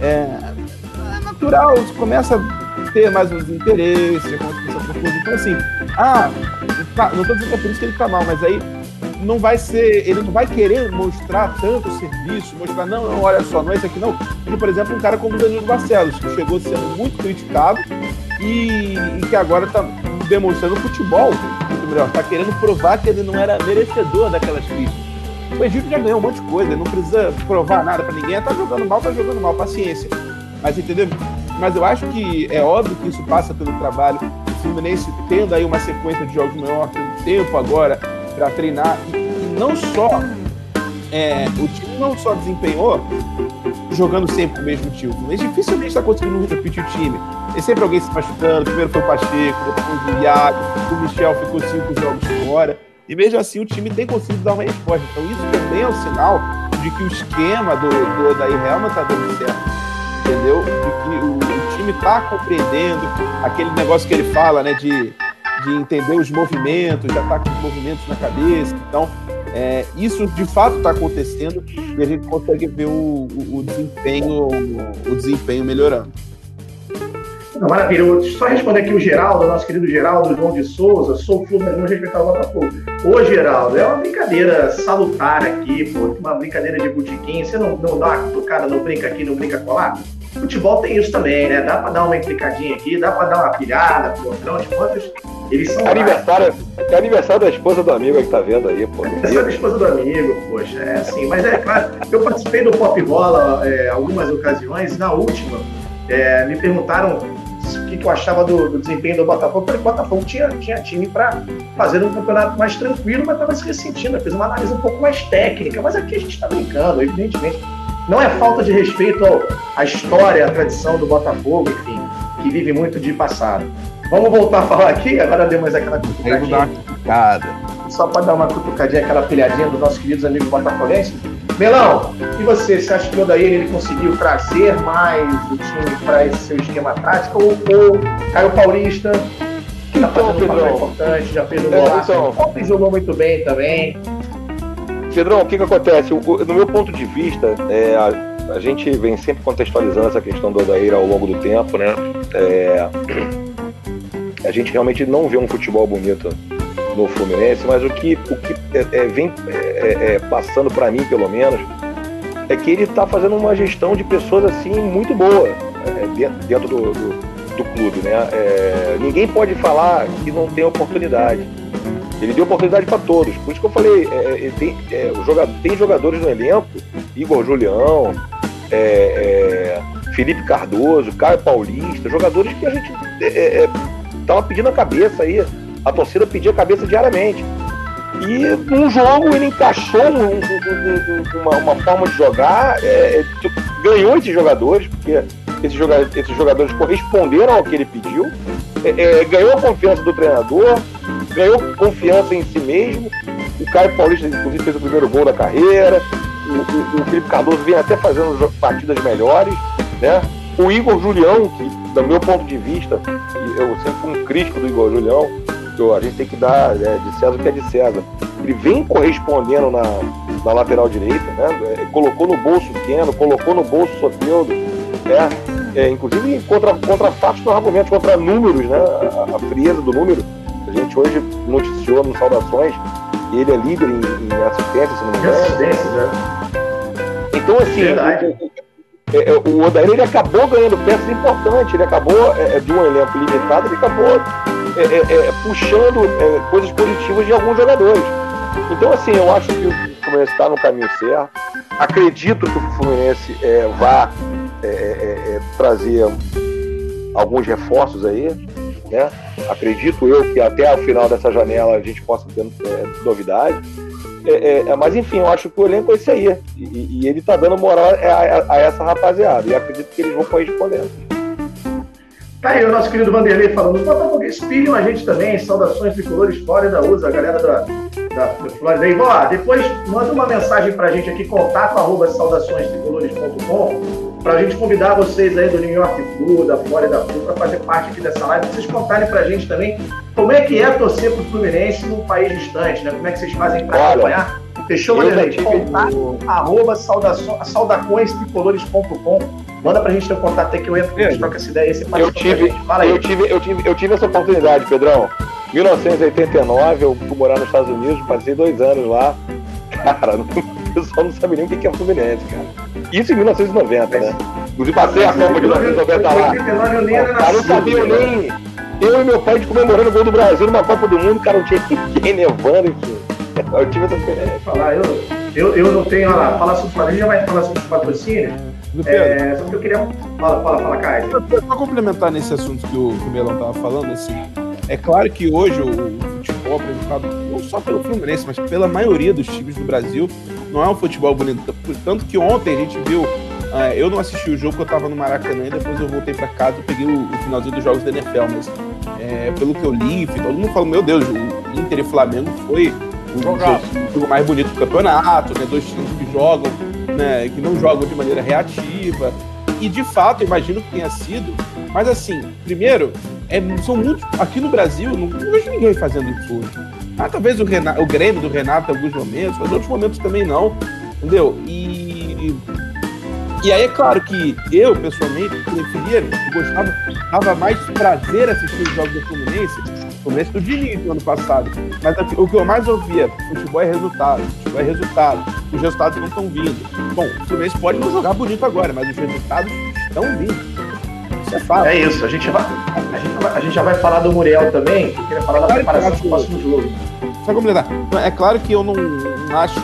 É, é natural, começa ter mais uns interesses, então assim, ah, não estou dizendo que é por isso que ele está mal, mas aí não vai ser, ele não vai querer mostrar tanto serviço, mostrar, não, não, olha só, não é isso aqui não. Ele, por exemplo, um cara como o Danilo Barcelos, que chegou sendo muito criticado e, e que agora está demonstrando futebol, muito melhor, está querendo provar que ele não era merecedor daquelas críticas. O Egito já ganhou um monte de coisa, não precisa provar nada para ninguém, tá jogando mal, tá jogando mal, paciência. Mas entendeu? Mas eu acho que é óbvio que isso passa pelo trabalho. O Fluminense tendo aí uma sequência de jogos maior, tendo tempo agora para treinar, e não só é, o time não só desempenhou jogando sempre o mesmo time, mas dificilmente está conseguindo repetir o time. E sempre alguém se machucando, primeiro foi o Pacheco, depois o Iago, o Michel ficou cinco jogos fora. E mesmo assim o time tem conseguido dar uma resposta. Então isso também é um sinal de que o esquema do, do Odair Helma está dando certo. Entendeu? De que o, time está compreendendo aquele negócio que ele fala, né, de, de entender os movimentos, já está com os movimentos na cabeça. Então, é, isso de fato está acontecendo e a gente consegue ver o, o, o desempenho, o desempenho melhorando. Maravilha. Só responder aqui o Geraldo, nosso querido Geraldo João de Souza, sou Fluminense, vamos respeitar o Botafogo. Ô, Geraldo, é uma brincadeira salutar aqui, pô, uma brincadeira de botiquim. Você não, não dá uma tocada, não brinca aqui, não brinca colar? Futebol tem isso também, né? Dá pra dar uma implicadinha aqui, dá pra dar uma pilhada, pô, afinal de contas, eles são. É aniversário, é aniversário da esposa do amigo que tá vendo aí, pô. Aniversário da esposa do amigo, poxa, é assim. Mas é claro, eu participei do Pop Bola é, algumas ocasiões, na última, é, me perguntaram o que, que eu achava do, do, desempenho do Botafogo. Eu falei, o Botafogo tinha, tinha time para fazer um campeonato mais tranquilo, mas estava se ressentindo. Eu fiz uma análise um pouco mais técnica, mas aqui a gente está brincando, evidentemente não é falta de respeito à história, à tradição do Botafogo, enfim, que vive muito de passado. Vamos voltar a falar aqui? Agora demos aquela cutucadinha. Só para dar uma cutucadinha, aquela pilhadinha dos nossos queridos amigos botafoguenses. Melão, e você? Você acha que o Odair ele conseguiu trazer mais o time para esse seu esquema tático? Ou, ou Caio Paulista, que está então, fazendo um papel importante, já fez um é, golaço, então... jogou muito bem também. Pedrão, o que, que acontece? no meu ponto de vista, é, a, a, gente vem sempre contextualizando essa questão do Odair ao longo do tempo, né? É, a gente realmente não vê um futebol bonito no Fluminense, mas o que, o que é, é vem é, é, passando para mim, pelo menos, é que ele está fazendo uma gestão de pessoas assim muito boa dentro, dentro do, do, do, clube, né? ninguém pode falar que não tem oportunidade. Ele deu oportunidade para todos. Por isso que eu falei, é, é tem, é, jogador, tem jogadores no elenco, Igor Julião, é, é Felipe Cardoso, Caio Paulista, jogadores que a gente é, tava pedindo a cabeça aí, a torcida pedia a cabeça diariamente. E num jogo ele encaixou um, um, um, uma, uma, forma de jogar, ganhou esses jogadores, porque esses jogadores, esses jogadores corresponderam ao que ele pediu, é, é, ganhou a confiança do treinador, ganhou confiança em si mesmo. O Caio Paulista, inclusive, fez o primeiro gol da carreira. O, o, o Felipe Cardoso vem até fazendo partidas melhores, né? O Igor Julião, que, do meu ponto de vista, eu sempre fui um crítico do Igor Julião, que a gente tem que dar é, de César o que é de César. Ele vem correspondendo na, na lateral direita, né? É, colocou no bolso Keno, colocou no bolso Soteudo, né? É, inclusive contra, contra fatos no argumento, contra números, né? A, a, frieza do número. Gente hoje noticiou no Saudações ele é líder em, em assistência, se não me engano. Assistência, né? Então, assim, o, é, é, o Odair ele acabou ganhando peças importantes, ele acabou é, é de um elenco limitado, ele acabou é, puxando coisas positivas de alguns jogadores. Então, assim, eu acho que o Fluminense está no caminho certo. Acredito que o Fluminense vá trazer alguns reforços aí, né? Acredito eu que até o final dessa janela a gente possa ter novidade. É, é, é, mas enfim, eu acho que o elenco é esse aí. E, e ele tá dando moral a, a, a, essa rapaziada. E acredito que eles vão correspondendo. Tá aí o nosso querido Vanderlei falando. Botafoguense, pilham a gente também. Saudações tricolores Flórida USA, a galera da, da, da Flórida. E, ó, depois manda uma mensagem pra gente aqui, contato arroba saudaçõestricolores.com para a gente convidar vocês aí do New York Flu, da Flórida Flu, para fazer parte aqui dessa live, vocês contarem para a gente também como é que é torcer para o Fluminense num país distante, né? Como é que vocês fazem para acompanhar? Fechou, Vanderlei? Contato, arroba saudaçõestricolores.com Manda pra gente ter um contato aí que eu entro, a gente troca essa ideia. Você eu tive, Fala aí. Eu tive, eu, tive, eu tive essa oportunidade, Pedrão. 1989, eu fui morar nos Estados Unidos, passei dois anos lá. Cara, o pessoal não sabe nem o que é Fluminense, cara. Isso em 1990, né? Inclusive passei a Copa de 1990 lá. Cara, não sabia nem. Eu e meu pai comemorando o gol do Brasil numa Copa do Mundo, cara, não tinha ninguém nevando, enfim. Eu tive essa experiência. Falar, eu, eu, eu não tenho, olha lá, falar sobre o Flamengo, já vai falar sobre o patrocínio. É, só que eu queria. Fala, fala, fala, Caio. Só complementar nesse assunto que o, que o Melão estava falando, assim, é claro que hoje o, futebol apresentado não só pelo Fluminense, mas pela maioria dos times do Brasil não é um futebol bonito. Tanto que ontem a gente viu. Uh, eu não assisti o jogo eu estava no Maracanã e depois eu voltei para casa e peguei o, o, finalzinho dos jogos da NFL. Mas é, pelo que eu li, todo mundo fala: Meu Deus, o Inter e Flamengo foi o jogo, o jogo mais bonito do campeonato, né? Dois times que jogam, né? Que não jogam de maneira reativa. E de fato, imagino que tenha sido. Mas assim, primeiro, é, são muitos. Aqui no Brasil, não, não vejo ninguém fazendo isso hoje. Ah, talvez o, Renato, o Grêmio do Renato em alguns momentos, mas em outros momentos também não. Entendeu? E. E aí é claro que eu, pessoalmente, preferia, gostava, dava mais prazer assistir os jogos do Fluminense, Fluminense do Diniz no ano passado. Mas o que eu mais ouvia, futebol é resultado, futebol é resultado, os resultados não estão vindo. Bom, o Fluminense pode não jogar bonito agora, mas os resultados estão vindo. Isso é fato. É isso, a gente vai, a gente, a gente já vai falar do Muriel também, que eu queria falar da preparação do próximo jogo. Só completar. É claro que eu não, não acho.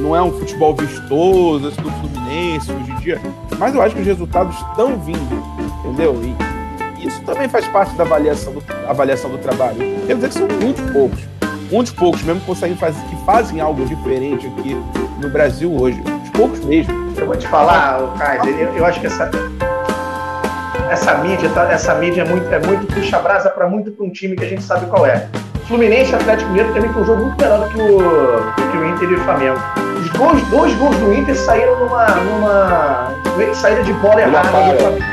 Não é um futebol vistoso, esse do Fluminense hoje em dia, mas eu acho que os resultados estão vindo, entendeu? E isso também faz parte da avaliação do, avaliação do trabalho. Quer dizer que são muito poucos. Muitos poucos mesmo conseguem fazer, que fazem algo diferente aqui no Brasil hoje. Os poucos mesmo. Eu vou te falar, Kaiser, eu, eu acho que essa, essa mídia, tá, essa mídia é muito, é muito puxa-brasa para muito para um time que a gente sabe qual é. Fluminense e Atlético Mineiro também foi um jogo muito melhor do que o, que o Inter e o Flamengo. Os dois, dois gols do Inter saíram numa, numa saída de bola errada.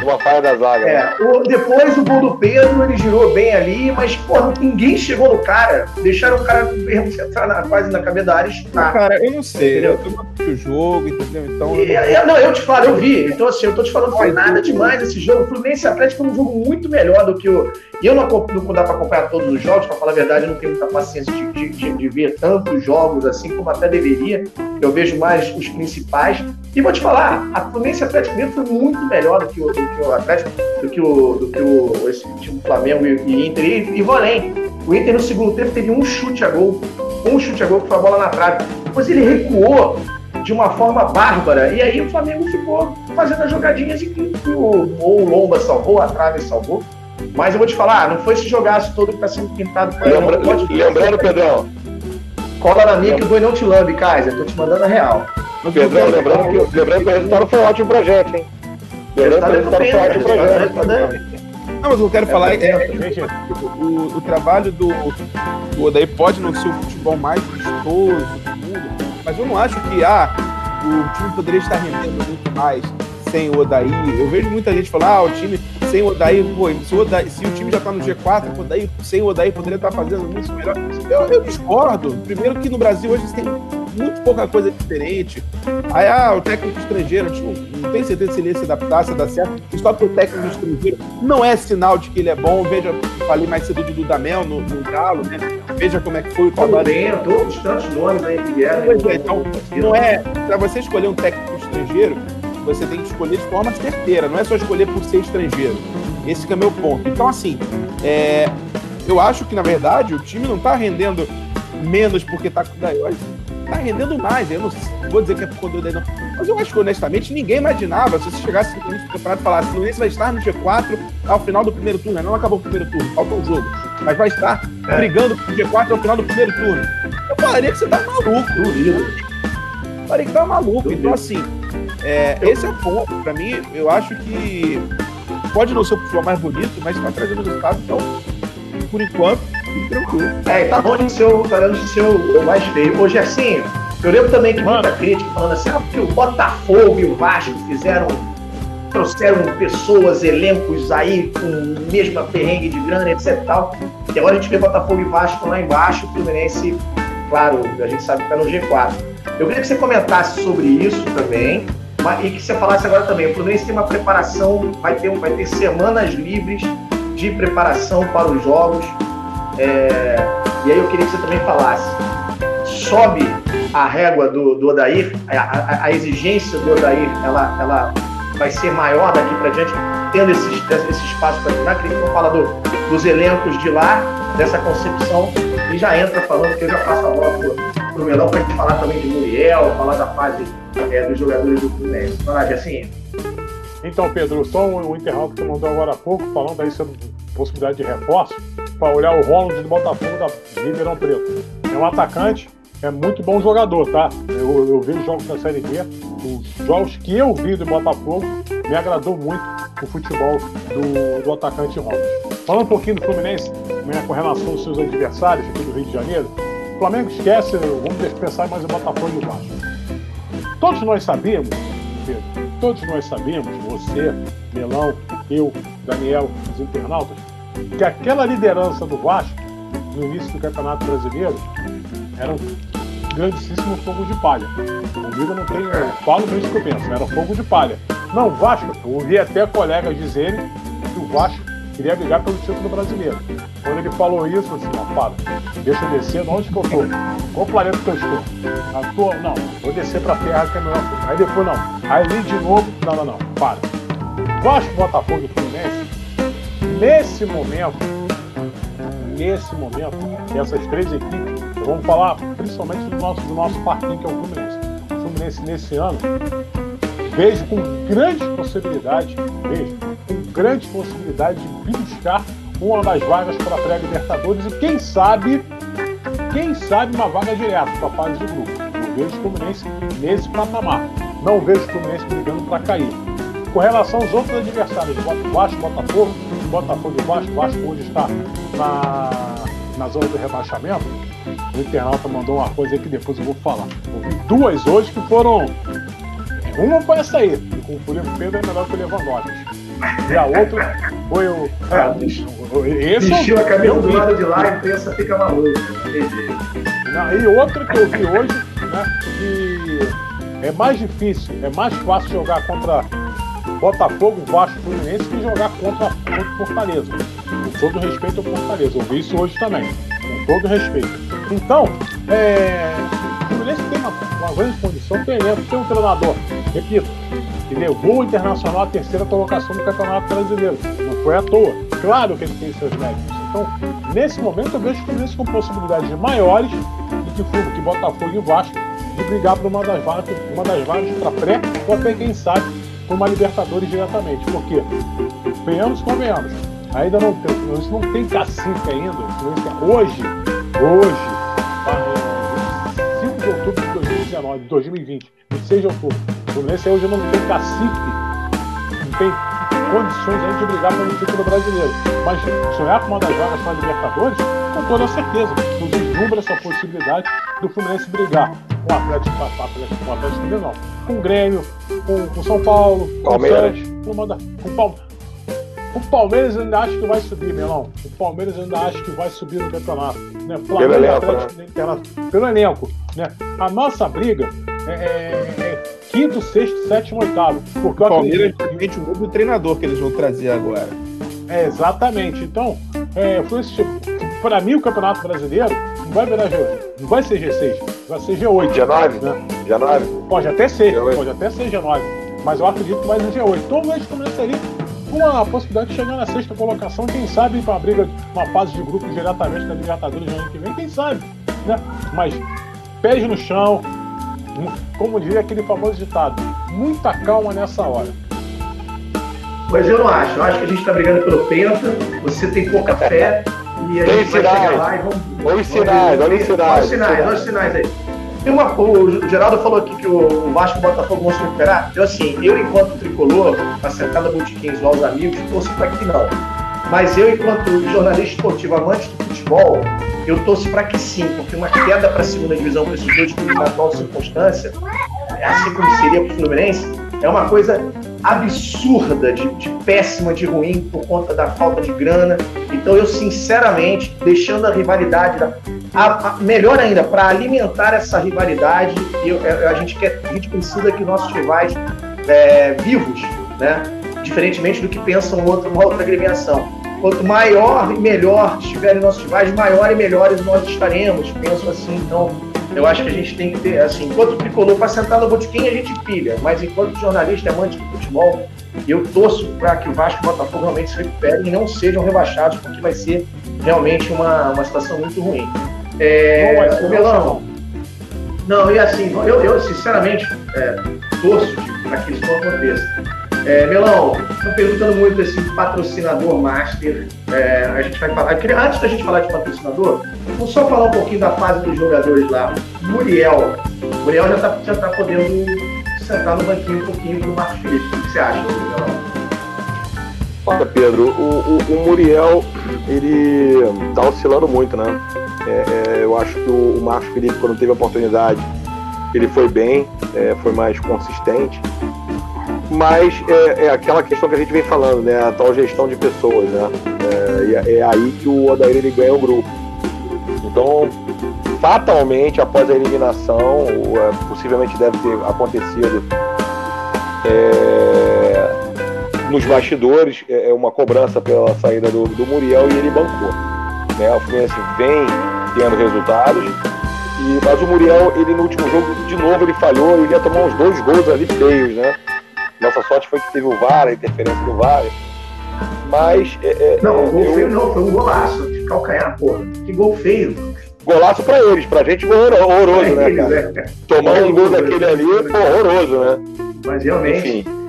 Uma falha da zaga. É, né? o, depois o gol do Pedro, ele girou bem ali, mas, porra, ninguém chegou no cara. Deixaram o cara entrar na, quase na cabeça da área e Cara, eu não sei. Entendeu? Eu não vi o jogo, entendeu? Então. E, eu, não, eu te falo, eu vi. Então, assim, eu tô te falando, foi nada demais esse jogo. O Fluminense Atlético foi um jogo muito melhor do que o. E eu não, não dá para acompanhar todos os jogos, para falar a verdade, eu não tenho muita paciência de, de, de, de ver tantos jogos assim como até deveria. Eu vejo mais os principais. E vou te falar, a Fluminense Atlético Mineiro foi muito melhor do que o, do que o Atlético, do que o, do que o esse time Flamengo e, e Inter. E, e vou além. O Inter no segundo tempo teve um chute a gol. Um chute a gol que foi a bola na trave. Depois ele recuou de uma forma bárbara. E aí o Flamengo ficou fazendo as jogadinhas e que o, ou o Lomba salvou, a trave salvou. Mas eu vou te falar, não foi esse jogaço todo que está sendo pintado. Lembra, não, lembrando, Pedrão, Cola na minha que o boi não te lambe, Kaiser. Tô te mandando a real. Pedro, lembrando, que, lembrando que o resultado foi ótimo pra gente, hein? Lembrando que o resultado foi ótimo pra gente. Não, mas o que eu quero é, falar é, é o, o, trabalho do, do Odaí pode não ser o futebol mais vistoso do mundo, mas eu não acho que ah, o time poderia estar rendendo muito mais sem o Odaí. Eu vejo muita gente falar, ah, o time sem o Odaí, pô, se o, Odaí, se o time já está no G4, o Odaí, sem o Odaí poderia estar fazendo muito melhor. Eu, eu discordo. Primeiro que no Brasil hoje tem muito pouca coisa diferente. Aí, ah, o técnico estrangeiro, tipo, não tem certeza se ele ia se adaptar, se dá certo. E só que o técnico estrangeiro não é sinal de que ele é bom. Veja, falei mais cedo do Dudamel no, no Galo, né? Veja como é que foi o trabalho. Todos tantos nomes aí que vieram. Pois é, então, não é. Para você escolher um técnico estrangeiro, você tem que escolher de forma certeira, não é só escolher por ser estrangeiro. Esse é o meu ponto. Então, assim, é, eu acho que, na verdade, o time não está rendendo menos porque está com o Tá rendendo mais. Eu não vou dizer que é por conta do não. Mas eu acho que, honestamente, ninguém imaginava se você chegasse no início do campeonato e falasse: o Fluminense vai estar no G4 ao final do primeiro turno. Não acabou o primeiro turno, faltou um jogo. Mas vai estar é. brigando pro G4 ao final do primeiro turno. Eu falaria que você tá maluco. Duvido. Falaria que tá maluco. Então, assim, é, esse é o ponto. Pra mim, eu acho que pode não ser o futebol mais bonito, mas está trazendo resultado. Então, por enquanto, fique tranquilo. É, tá bom de ser o, tá de ser o mais feio. Hoje, assim, eu lembro também que muita crítica falando assim, ah, porque o Botafogo e o Vasco fizeram trouxeram pessoas, elencos aí com o mesmo perrengue de grana, etc e tal. E agora a gente vê Botafogo e Vasco lá embaixo, o Fluminense, claro, a gente sabe que está no G4. Eu queria que você comentasse sobre isso também, e que você falasse agora também, o Fluminense tem uma preparação, vai ter, vai ter semanas livres de preparação para os jogos. É, e aí eu queria que você também falasse, sobe a régua do, do Odair, a, a, a exigência do Odair, ela, ela vai ser maior daqui para diante, tendo esse, esse espaço para treinar. Queria que você fala do, dos elencos de lá, dessa concepção, e já entra falando que eu já passo a bola para Melão para falar também de Muriel, falar da fase é, dos jogadores do Fluminense. Fala, assim. Então, Pedro, só o, intervalo que você mandou agora há pouco, falando aí sobre possibilidade de reforço, para olhar o Ronald do Botafogo da Ribeirão Preto. É um atacante, é muito bom jogador, tá? Eu, eu vejo jogos da Série B, os jogos que eu vi do Botafogo, me agradou muito o futebol do, do atacante Ronald. Falando um pouquinho do Fluminense, né, com relação aos seus adversários aqui do Rio de Janeiro, Flamengo esquece, vamos pensar mais o Botafogo e o Vasco. Todos nós sabíamos, Pedro, todos nós sabíamos, você, Melão, eu, Daniel, os internautas, que aquela liderança do Vasco no início do Campeonato Brasileiro era um grandíssimo fogo de palha. Comigo não tem. Eu falo mesmo que eu penso, era fogo de palha. Não, o Vasco, eu ouvi até colegas dizerem que o Vasco queria brigar pelo título brasileiro. Quando ele falou isso, assim, para, deixa eu descer, onde que eu tô? Qual planeta que eu estou? Na tua, não, vou descer pra terra que é melhor. Aí depois não. Aí ali de novo, não, não, não, para. Vasco, Botafogo e Fluminense, nesse momento, nesse momento, essas três equipes, vamos falar principalmente do nosso, do nosso parquinho que é o Fluminense. O Fluminense nesse ano, vejo com grande possibilidade, vejo grande possibilidade de buscar uma das vagas para a pré-Libertadores e quem sabe, quem sabe uma vaga direta para a fase de grupo. Não vejo o Fluminense nesse patamar. Não vejo o Fluminense brigando para cair. Com relação aos outros adversários, Vasco, Botafogo, Botafogo e Vasco, Vasco hoje está na, na zona do rebaixamento. O internauta mandou uma coisa aí que depois eu vou falar. Duas hoje que foram. Uma foi essa aí, com o Pedro é melhor que o Lewandowski. E a outra foi o. É, esse Vestiu a camisa do lado de lá, a imprensa fica maluca. Não, e outra que eu vi hoje, né? Que é mais difícil, é mais fácil jogar contra Botafogo, Vasco Fluminense que jogar contra, contra Fortaleza. Com todo respeito ao Fortaleza. Eu vi isso hoje também. Com todo respeito. Então, é, o Fluminense tem uma, uma grande condição, tem, tem um treinador, repito, que levou o Internacional à terceira colocação do Campeonato Brasileiro. Não foi à toa. Claro que ele tem seus méritos. Então, nesse momento, eu vejo o Fluminense com possibilidades maiores do que, que Botafogo e Vasco de brigar por uma das vagas, uma das vagas para pré ou até, quem sabe, por uma Libertadores diretamente. Por quê? Venhamos, convenhamos. Ainda não tem, não tem cacique ainda. Hoje, hoje, 5 de outubro de 2020, 2019, 2020, 26 de outubro. O Fluminense hoje não tem cacique, não tem condições ainda de brigar pelo título brasileiro. Mas sonhar com uma das vagas para a Libertadores, com toda certeza, não vislumbra essa possibilidade do Fluminense brigar com o Atlético, Atlético, com o Atlético não, com o Grêmio, com, com São Paulo, Palmeiras. com o Santos, com o Palmeiras. O Palmeiras ainda acha que vai subir, Melão. O Palmeiras ainda acha que vai subir no campeonato. Né? Flamengo, pelo elenco, Atlético, né? pelo elenco. Né? A nossa briga é, é, é quinto, sexto, sétimo, oitavo. Porque o Palmeiras acredito... o novo treinador que eles vão trazer agora. É, exatamente. Então, é, para mim, o Campeonato Brasileiro não vai virar G8, não vai ser G6, vai ser G8. G9? Né? G9? Pode até ser, G8. pode até ser G9. Mas eu acredito mais em G8. Então, o Fluminense ali com a possibilidade de chegar na sexta colocação, quem sabe para a briga, uma fase de grupos diretamente da Libertadores no ano que vem, quem sabe, né? Mas pés no chão, como diria aquele famoso ditado, muita calma nessa hora. Mas eu não acho. Eu acho que a gente está brigando pelo Penta, você tem pouca fé e a gente vai chegar lá e vamos. Olha os sinais, olha os sinais. Olha os sinais, olha os sinais aí. Tem uma, o Geraldo falou aqui que o Vasco e o Botafogo vão se recuperar. Eu, assim, eu, enquanto tricolor, acertada botiquins aos amigos, torço para que não. Mas eu, enquanto jornalista esportivo, amante do futebol, eu torço para que sim, porque uma queda para a segunda divisão para esses dois clubes na atual circunstância, assim como seria para o Fluminense, é uma coisa absurda, de, de, péssima, de ruim, por conta da falta de grana. Então, eu, sinceramente, deixando a rivalidade, da, a, a, melhor ainda, para alimentar essa rivalidade, eu, a, gente quer, a gente precisa que nossos rivais é, vivos, né? diferentemente do que pensam outra, uma outra agremiação. Quanto maior e melhor estiverem nossos rivais, maior e melhores nós estaremos. Penso assim, então eu acho que a gente tem que ter, assim, enquanto tricolor, para sentar no botiquim a gente pilha, mas enquanto jornalista, amante de futebol, eu torço para que o Vasco e o Botafogo realmente se recuperem e não sejam rebaixados, porque vai ser realmente uma, uma situação muito ruim. É, o Melão. Não, e assim, eu, eu sinceramente é, torço para que isso não aconteça. É, Melão, estão perguntando muito esse patrocinador master. É, a gente vai falar. Antes da gente falar de patrocinador, vamos só falar um pouquinho da fase dos jogadores lá. Muriel. Muriel já está já tá podendo sentar no banquinho um pouquinho do Marcos Felipe. O que você acha, Melão? Olha, Pedro, o, o, o, Muriel, ele tá oscilando muito, né? É, é, eu acho que o, o Marcos Felipe, quando teve a oportunidade, ele foi bem, é, foi mais consistente mas é, é, aquela questão que a gente vem falando, né? A tal gestão de pessoas, né? É, é aí que o Odair ele ganha o grupo. Então, fatalmente, após a eliminação, é, possivelmente deve ter acontecido é, nos bastidores é, é, uma cobrança pela saída do, do Muriel e ele bancou. Né? O Fluminense vem tendo resultados, e, mas o Muriel, ele no último jogo, de novo, ele falhou, ele ia tomar uns dois gols ali feios, né? Nossa sorte foi que teve o VAR, a interferência do VAR. Mas. É, é não, o gol eu... feio não, foi um golaço de calcanhar, porra. Que gol feio. Golaço pra eles, pra gente horroroso, né, cara? É. Tomar um gol daquele ali foi horroroso, né? Mas realmente. Enfim.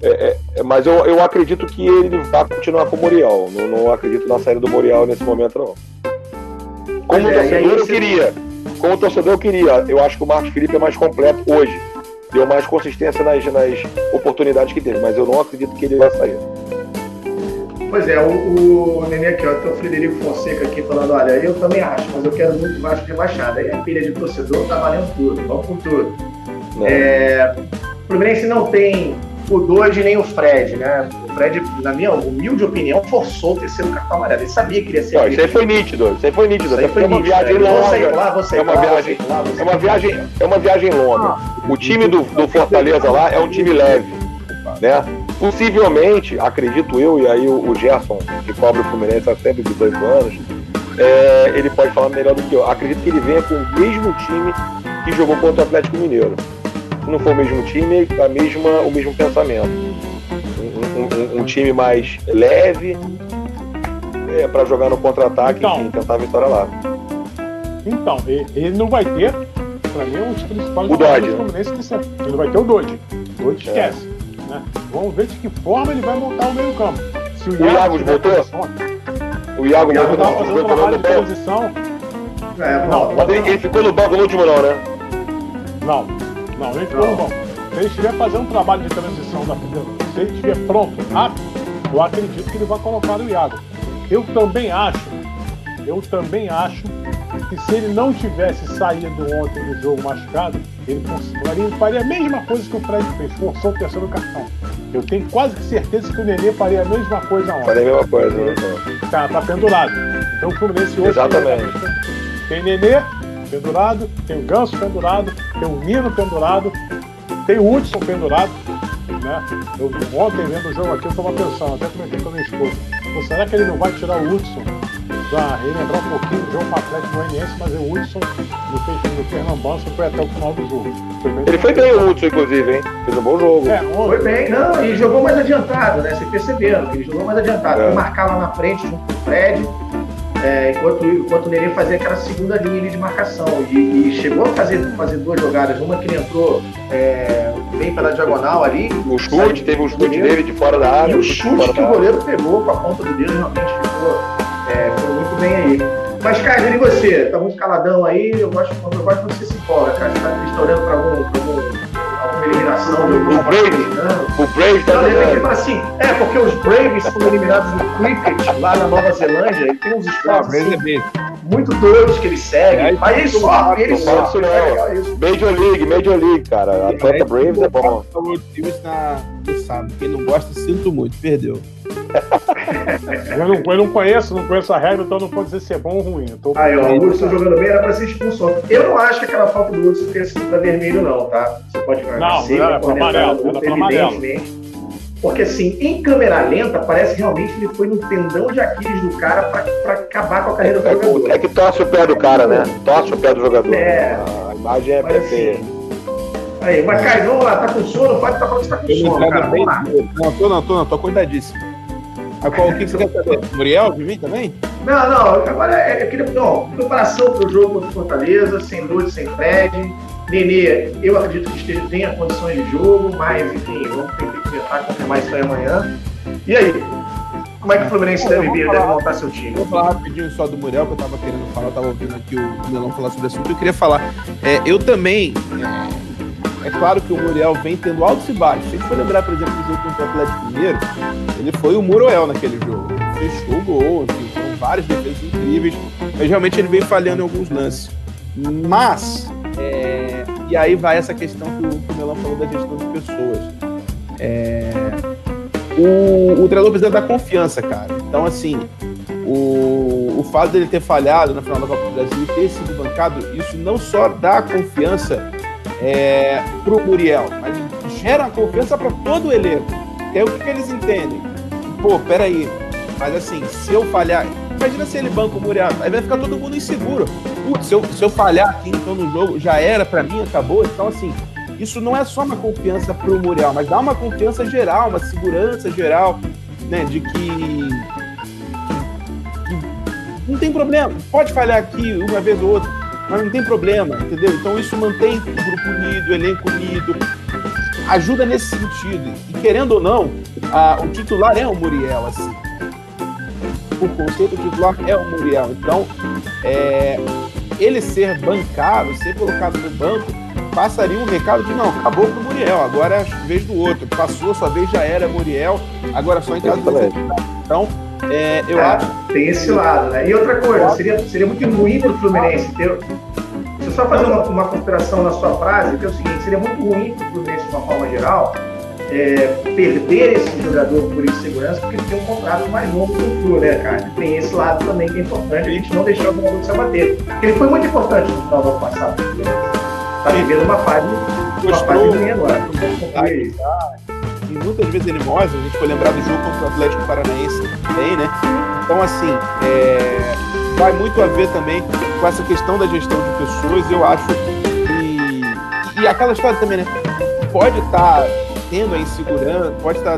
É, é, é, mas eu, eu acredito que ele vai continuar com o Morial. Não, não acredito na saída do Morial nesse momento, não. Como é, torcedor, eu queria. Como torcedor, eu queria. Eu acho que o Marcos Felipe é mais completo hoje deu mais consistência nas, nas oportunidades que teve, mas eu não acredito que ele vai sair. Pois é, o, o Nenê aqui, ó, tem o Frederico Fonseca aqui falando, olha, eu também acho, mas eu quero muito Vasco rebaixado. Aí a pilha de torcedor tá valendo tudo, vamos com tudo. É, o Fluminense não tem o Doide nem o Fred, né? O Fred, na minha humilde opinião, forçou o terceiro cartão amarelo. Ele sabia que iria ser. Não, isso aí foi nítido. Isso aí foi nítido. Isso aí foi é uma viagem longa. Lá, você, é uma viagem. é uma viagem. É uma viagem longa. Ah, o time do, do Fortaleza lá é um time leve, né? Possivelmente, acredito eu, e aí o, o Gerson, que cobre o Fluminense há sempre 18 anos, é, ele pode falar melhor do que eu. Acredito que ele venha com o mesmo time que jogou contra o Atlético Mineiro se não for o mesmo time, a mesma, o mesmo pensamento. Um, um, um time mais leve é, para jogar no contra-ataque então, e tentar a vitória lá. Então, ele não vai ter, para mim, um dos principais o Dodge, né? Ele não vai ter o Dodge. O Dodge é. esquece. Né? Vamos ver de que forma ele vai montar o meio-campo. Se o, o Iago voltou? O Iago voltou estava fazendo trabalho de transição. É, não, ele, ele ficou no banco no último, não, né? Não, não, nem não. Se ele estiver fazendo um trabalho de transição da se ele estiver pronto, rápido, eu acredito que ele vai colocar o Iago. Eu também acho, eu também acho que se ele não tivesse saído ontem do jogo machucado, ele faria, faria a mesma coisa que o Fred fez, forçou o terceiro cartão. Eu tenho quase certeza que o Nenê faria a mesma coisa ontem. Faria a mesma coisa, né? Tá, tá pendurado. Então o Fluminense hoje. Exatamente. Tem Nenê pendurado, tem o Ganso pendurado, tem o Nino pendurado, tem o Hudson pendurado. Né? Eu, ontem vendo o jogo aqui, eu estava pensando, até comentei com a minha esposa, será que ele não vai tirar o Hudson para relembrar um pouquinho do jogo com o Atlético Goianiense, mas o Hudson no, no Pernambuco foi até o final do jogo. Foi ele foi bem o Hudson, inclusive, hein? Fez um bom jogo. É, foi bem, não, e jogou mais adiantado, né? Vocês perceberam que ele jogou mais adiantado. É. Ele marcava na frente junto com o Fred, é, enquanto, enquanto o Nenê fazia aquela segunda linha de marcação. E, e, chegou a fazer, fazer duas jogadas, uma que ele entrou é, bem pela diagonal ali. O chute, teve um chute dele de fora da área. E o chute que o goleiro pegou com a ponta do dedo realmente ficou, é, muito bem aí. Mas, Caio, e você? Tá muito caladão aí, eu gosto, eu gosto quando você se empolga, cara. Tá olhando para algum, algum eliminação do o Braves. O Braves tá jogando. assim, é, porque os Braves foram eliminados no cricket lá na Nova Zelândia e tem uns esportes assim, é muito doidos que eles seguem. É, mas eles sofrem, eles sofrem. É Major League, Major League, cara. Atlanta Braves é bom. Falou na sabe. Quem não gosta, sinto muito, perdeu. eu, não, eu não conheço, não conheço a regra, então não pode dizer se é bom ou ruim. tô... Aí, ó, o Hudson jogando bem era pra ser expulso. Eu não acho que aquela falta do Hudson tenha sido pra vermelho, não, tá? Você pode ver. Não, seca, era pra amarelo, era pra amarelo. Porque assim, em câmera lenta, parece realmente que ele foi no tendão de Aquiles do cara pra, pra acabar com a carreira do é, jogador. É que torce o pé do cara, né? Torce o pé do jogador. É. A imagem é perfeita. Assim, Aí, mas Caio, vamos lá, tá com sono? Pode estar falando que tá com sono, cara. Vamos lá. Não, tô não, tô não, tô cuidadíssimo. qual, o que você quer saber? Muriel de mim também? Não, não, agora é, eu queria. Não, preparação para o jogo contra o Fortaleza, sem dúvida, sem Fred. Nenê, eu acredito que esteja, tenha condições de jogo, mas enfim, vamos tentar confirmar isso aí amanhã. E aí? Como é que o Fluminense deve vir, deve montar seu time? Vou falar rapidinho só do Muriel, que eu tava querendo falar, eu tava ouvindo aqui o Melão falar sobre o assunto. Eu queria falar, é, eu também, é, é, claro que o Muriel vem tendo altos e baixos. Se a gente for lembrar, por exemplo, do jogo contra o Atlético Mineiro, ele foi o Muroel naquele jogo. Fechou o gol, enfim, foram vários defesas incríveis, mas realmente ele vem falhando em alguns lances. Mas, é, e aí vai essa questão que o, que o falou da gestão de pessoas. É, o, o precisa dar confiança, cara. Então, assim, o, o fato dele ter falhado na final da Copa do Brasil e ter sido bancado, isso não só dá confiança é, pro Muriel, mas gera confiança para todo o elenco. É o que, que eles entendem. Pô, peraí, mas assim, se eu falhar, imagina se ele banca o Muriel, aí vai ficar todo mundo inseguro. Putz, se eu, se eu falhar aqui então no jogo, já era para mim, acabou. Então, assim, isso não é só uma confiança pro Muriel, mas dá uma confiança geral, uma segurança geral, né, de que, não tem problema, pode falhar aqui uma vez ou outra, mas não tem problema, entendeu? Então isso mantém o grupo unido, o elenco unido, ajuda nesse sentido. E querendo ou não, a, o titular é o Muriel, assim. O conceito titular é o Muriel. Então, é, ele ser bancado, ser colocado no banco, passaria um recado de não, acabou pro Muriel, agora é a vez do outro. Passou, sua vez já era Muriel, agora só em caso de Então, é, eu é, acho. Tem esse lado, né? E outra coisa, seria, seria muito ruim pro Fluminense ter. Se eu só fazer uma, uma consideração na sua frase, que é o seguinte, seria muito ruim pro Fluminense de uma forma geral. É, perder esse jogador por insegurança, porque ele tem um contrato mais longo que o Flu, né, cara? Tem esse lado também que é importante, a gente não deixar o jogador se abater. Porque ele foi muito importante no final do ano passado está vivendo uma fase, uma fase ruim agora. E muitas vezes ele mostra, a gente foi lembrar do jogo contra o Atlético Paranaense também, né? Então, assim, é, vai muito a ver também com essa questão da gestão de pessoas. Eu acho que. E aquela história também, né? Pode estar tá tendo a insegurança, pode estar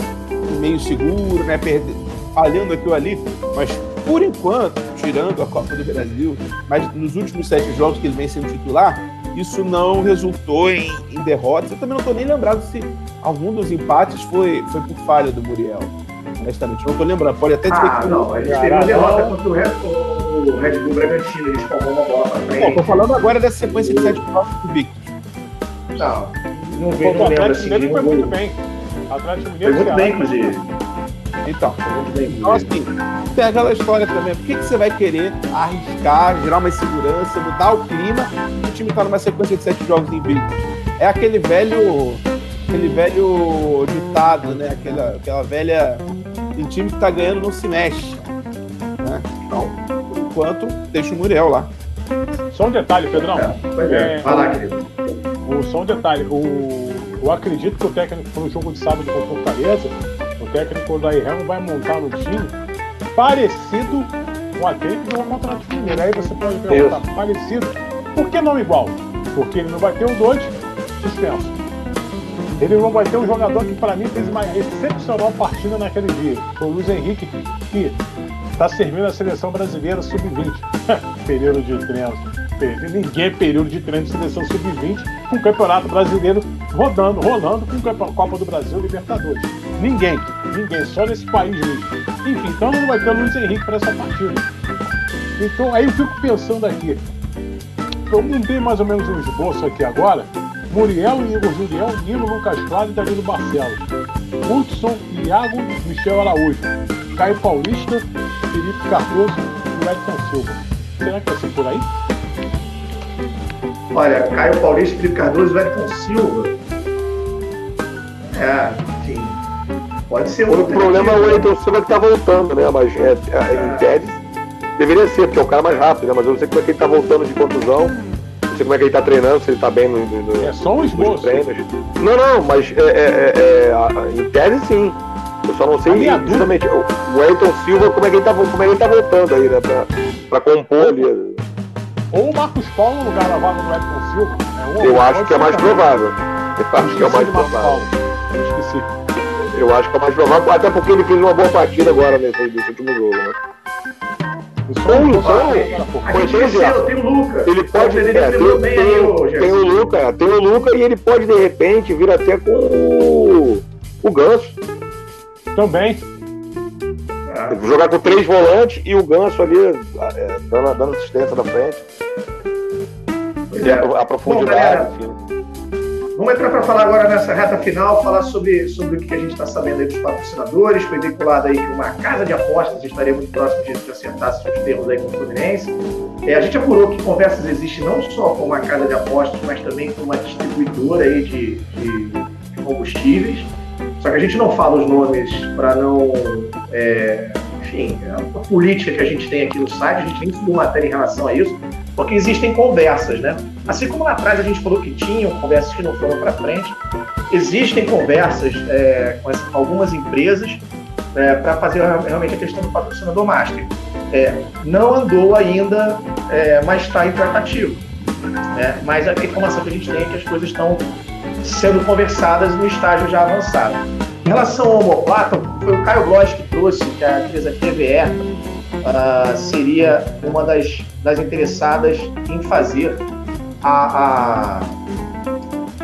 meio seguro, né? Perde, falhando aquilo ali, mas por enquanto, tirando a Copa do Brasil, mas nos últimos sete jogos que ele vem sendo titular, isso não resultou em, em derrotas. Eu também não estou nem lembrado se algum dos empates foi, foi por falha do Muriel. Honestamente, não estou lembrando. Pode até dizer ah, que. Não, a gente teve uma derrota contra o Red, o Red Bull Bragantino, eles tomou uma bola para frente. Estou falando agora dessa sequência de sete jogos do Victor. Não, não, Pô, não o lembro Atlético assim. Mineiro foi muito bem. Atlético Foi Mineiro muito Ceará. bem, inclusive. Então, Foi muito bem, então inclusive. assim, tem aquela história também. Por que, que você vai querer arriscar, gerar uma insegurança, mudar o clima e o time tá numa sequência de sete jogos invictos? É aquele velho. Aquele velho ditado, né? Aquela, aquela velha. Tem time que tá ganhando não se mexe. Né? Então, por enquanto, deixa o Muriel lá. Só um detalhe, Pedrão. É, pois é. É, Vai lá, querido. O, só um detalhe, o, eu acredito que o técnico para o jogo de sábado com Fortaleza, o técnico da Helmo vai montar um time parecido com aquele que jogou contra o Mineiro. Aí você pode perguntar, parecido, por que não igual? Porque ele não vai ter o dois suspenso. Ele não vai ter um jogador que para mim fez uma excepcional partida naquele dia. Foi o Luiz Henrique, que está servindo a seleção brasileira sub-20. período de treino. Ninguém é período de treino de seleção sub-20 com o Campeonato Brasileiro rodando, rolando com a Copa do Brasil Libertadores. Ninguém, ninguém, só nesse país mesmo. Enfim, então não vai ter o Luiz Henrique para essa partida. Então aí eu fico pensando aqui. Eu montei mais ou menos um esboço aqui agora. Muriel Igor Julião, Nino Lucas Claro e Danilo Barcelos. Hudson, Iago, Michel Araújo. Caio Paulista, Felipe Cardoso e Edson Silva. Será que vai ser por aí? Olha, Caio Paulista, Felipe Cardoso, Wellington Silva. É, enfim. Pode ser O outra problema é o. Wellington Silva que tá voltando, né? Mas é, é, em tese deveria ser, porque é o cara mais rápido, né? Mas eu não sei como é que ele tá voltando de contusão. Não sei como é que ele tá treinando, se ele tá bem no, no, É só um esboço. treinos. Não, não, mas é, é, é, é, em tese sim. Eu só não sei justamente o o Wellington Silva, como é que ele tá, como é que ele tá voltando aí, né? Pra, pra compor ali. Ou o Marcos Paulo no lugar da vaga do Edson Silva. É um- Eu acho que é mais também. provável. Eu acho que é o mais provável. Eu Esqueci. Eu acho que é o mais provável, até porque ele fez uma boa partida agora nesse, nesse último jogo, né? Então- é, tem o Luca. Ele pode. Ele É, tem, bem aí, ô, tem, tem o Luca, tem o Luca e ele pode de repente vir até com o, o Ganso. Também. Ah, Jogar com três volantes e o Ganso ali é, dando, dando assistência na frente. E é. a Bom, galera. Vamos entrar para falar agora nessa reta final, falar sobre, sobre o que a gente está sabendo aí dos patrocinadores. Foi vinculado aí que uma casa de apostas estaria muito próximo de, acertar seus termos aí com o Fluminense. É, a gente apurou que conversas existem não só com uma casa de apostas, mas também com uma distribuidora aí de, de- de combustíveis. Só que a gente não fala os nomes para não. é, enfim, é uma política que a gente tem aqui no site, a gente nem subiu matéria em relação a isso, porque existem conversas, né? Assim como lá atrás a gente falou que tinham conversas que não foram para frente, existem conversas é, com, algumas empresas para fazer realmente a questão do patrocinador master. É, não andou ainda, é, mas está em tratativo. né? Mas a informação que a gente tem é que as coisas estão sendo conversadas no estágio já avançado. Em relação ao homoplata, foi o Caio Bloch que trouxe que a empresa QVE ah, seria uma das, das interessadas em fazer a, a,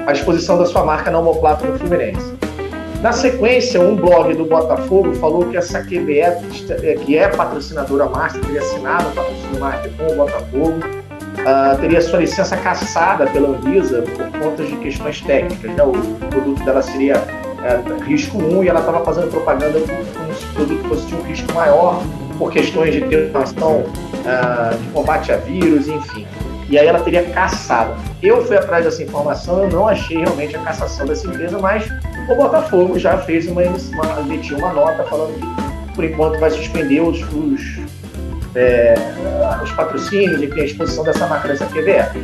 a exposição da sua marca na homoplata no Fluminense. Na sequência, um blog do Botafogo falou que essa QVE, eh, que é patrocinadora master, teria assinado o patrocínio master com o Botafogo, ah, teria sua licença cassada pela Anvisa por conta de questões técnicas. Né? O produto dela seria eh, risco 1 e ela estava fazendo propaganda como se o produto fosse de um risco maior por questões de ter ação ah, de combate a vírus, enfim. E aí ela teria caçado. Eu fui atrás dessa informação, eu não achei realmente a cassação dessa empresa, mas o Botafogo já fez uma, uma emitiu uma nota falando que por enquanto vai suspender os, os, é, os patrocínios, enfim, a exposição dessa marca dessa QVE.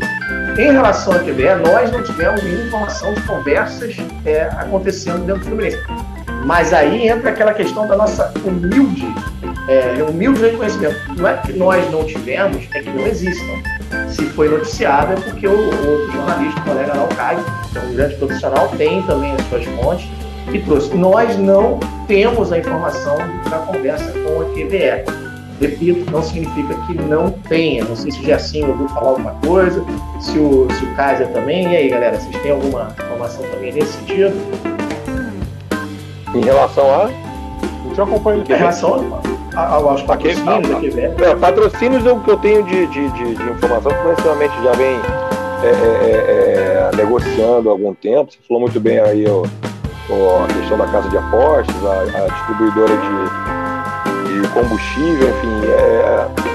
Em relação à QVE, nós não tivemos nenhuma informação de conversas é, acontecendo dentro do Fluminense. Mas aí entra aquela questão da nossa humilde, é, humilde reconhecimento. Não é que nós não tivemos, é que não existam. Se foi noticiado é porque o, o outro jornalista, o colega lá, o Caio, que é um grande profissional, tem também as suas fontes e trouxe. Nós não temos a informação da conversa com a QVE. Repito, não significa que não tenha. Não sei se o Gersinho ouviu falar alguma coisa, se o, se o Kaiser também. E aí, galera, vocês têm alguma informação também nesse sentido? Em relação a. Eu te acompanho Em relação a- aos patrocínios? É, patrocínios é o que eu tenho de, de, de, de informação, já vem é, é, é, negociando há algum tempo. Você falou muito bem aí ó, ó, a questão da casa de apostas, a, a distribuidora de, de, combustível, enfim. É,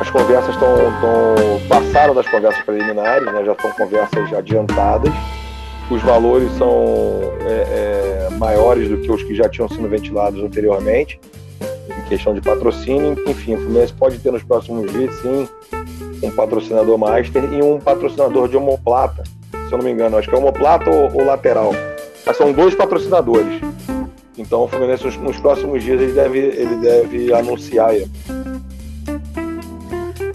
as conversas estão. passaram das conversas preliminares, né, já estão conversas adiantadas. Os valores são é, é, maiores do que os que já tinham sido ventilados anteriormente, em questão de patrocínio. Enfim, o Fluminense pode ter nos próximos dias, sim, um patrocinador master e um patrocinador de homoplata, se eu não me engano, acho que é homoplata ou, ou lateral. Mas são dois patrocinadores. Então o Fluminense nos, nos próximos dias ele deve, ele deve anunciar. Aí.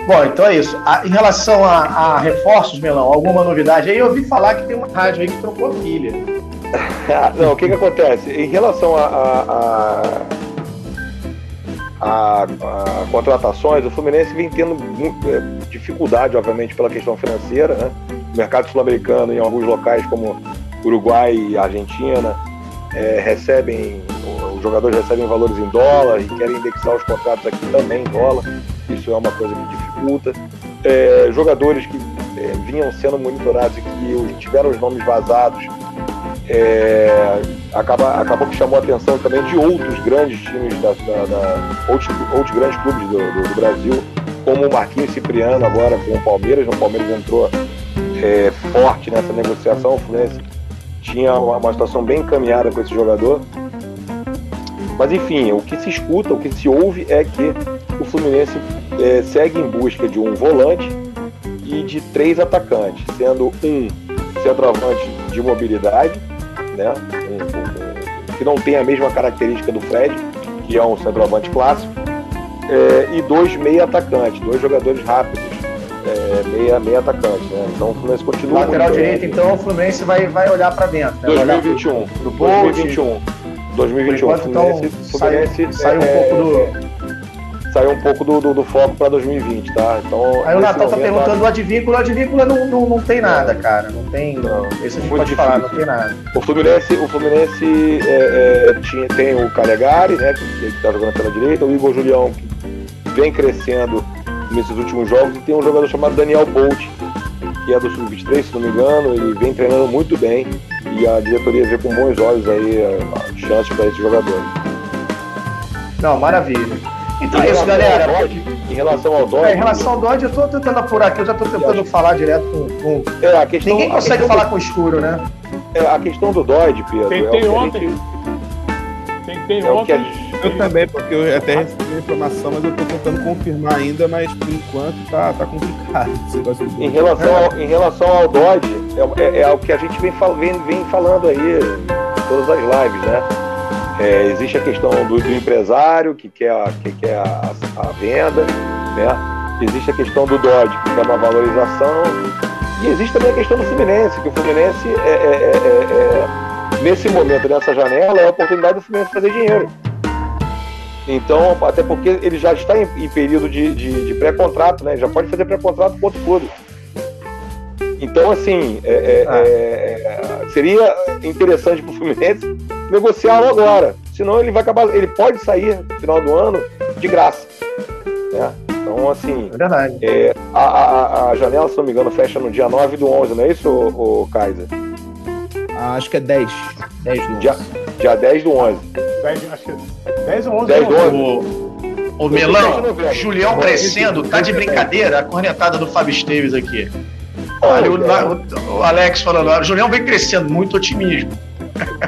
Bom, então é isso. A, em relação a, a, reforços, Melão, alguma novidade aí? Eu ouvi falar que tem uma rádio aí que trocou pilha. não, o que que acontece? Em relação a, a, a, a, contratações, o Fluminense vem tendo muito, é, dificuldade, obviamente, pela questão financeira, né? O mercado sul-americano, em alguns locais como Uruguai e Argentina, é, recebem, os jogadores recebem valores em dólar e querem indexar os contratos aqui também em dólar. Isso é uma coisa que dificulta. É, jogadores que é, vinham sendo monitorados e que tiveram os nomes vazados é, acaba, acabou que chamou a atenção também de outros grandes times, da, da, da outros, outros, grandes clubes do, do, do, Brasil, como o Marquinhos Cipriano agora com o Palmeiras. O Palmeiras entrou é, forte nessa negociação. O Fluminense tinha uma, uma situação bem encaminhada com esse jogador. Mas enfim, o que se escuta, o que se ouve é que o Fluminense é, segue em busca de um volante e de três atacantes, sendo um centroavante de mobilidade, né, um, um, que não tem a mesma característica do Fred, que é um centroavante clássico, é, e dois meia atacantes, dois jogadores rápidos, é, meia, meia atacante, né? Então o Fluminense continua. Lateral direito, então o Fluminense vai, vai olhar para dentro. Né? 2021. Pro 2021. 2021. Enquanto, Fluminense, então, Fluminense sai, sai um é, pouco do é, saiu um pouco do, do, do foco para 2020, tá? Então, Aí o Natal tá perguntando do Advíncula, o Advíncula não, não, não tem nada, cara. Não tem. Não, esse a gente pode difícil. falar, não tem nada. O Fluminense, o Fluminense é, é, tinha, tem o Calegari, né? Que, que tá jogando pela direita, o Igor Julião, que vem crescendo nesses últimos jogos, e tem um jogador chamado Daniel Bolt, que é do Sub-23, se não me engano, ele vem treinando muito bem e a diretoria vê com bons olhos aí a chance para esse jogador. Não, maravilha. Então é isso, galera. Dodge, em relação ao Dodge. É, em relação ao Dodge, eu tô tentando apurar aqui, eu já tô tentando falar direto com. com... É, a questão, Ninguém consegue a falar do... com o escuro, né? É, a questão do Dodge, Pedro. Tentei é ontem. Gente... Tentei é ontem. Gente... Eu também, porque eu até recebi a informação, mas eu tô tentando confirmar ainda, mas por enquanto tá, tá complicado esse negócio em relação, ao, em relação ao Dodge, é, é, é o que a gente vem, vem, vem falando aí em todas as lives, né? É, existe a questão do, do, empresário que quer, a, que quer a, a, venda, né? existe a questão do Dodge, que quer uma valorização, e existe também a questão do Fluminense, que o Fluminense, é, é, é, é nesse momento, nessa janela, é a oportunidade do Fluminense fazer dinheiro. Então, até porque ele já está em, em período de, de, de pré-contrato, né? já pode fazer pré-contrato com outro clube. Então, assim, é, é, ah. é, seria interessante para o Fluminense negociá-lo agora. Senão ele vai acabar. Ele pode sair no final do ano de graça. Né? Então, assim. É verdade. É, a, a, a, janela, se não me engano, fecha no dia 9 do 11, não é isso, o, o Kaiser? Ah, acho que é 10. 10 do 11. Dia, dia 10 do 11. 10, acho que 10 ou 11. 10 do 11. Ô, Melão, Julião crescendo, tá de brincadeira a cornetada do Fábio Esteves aqui. Olha, o, o, o Alex falando, o Julião vem crescendo, muito otimismo.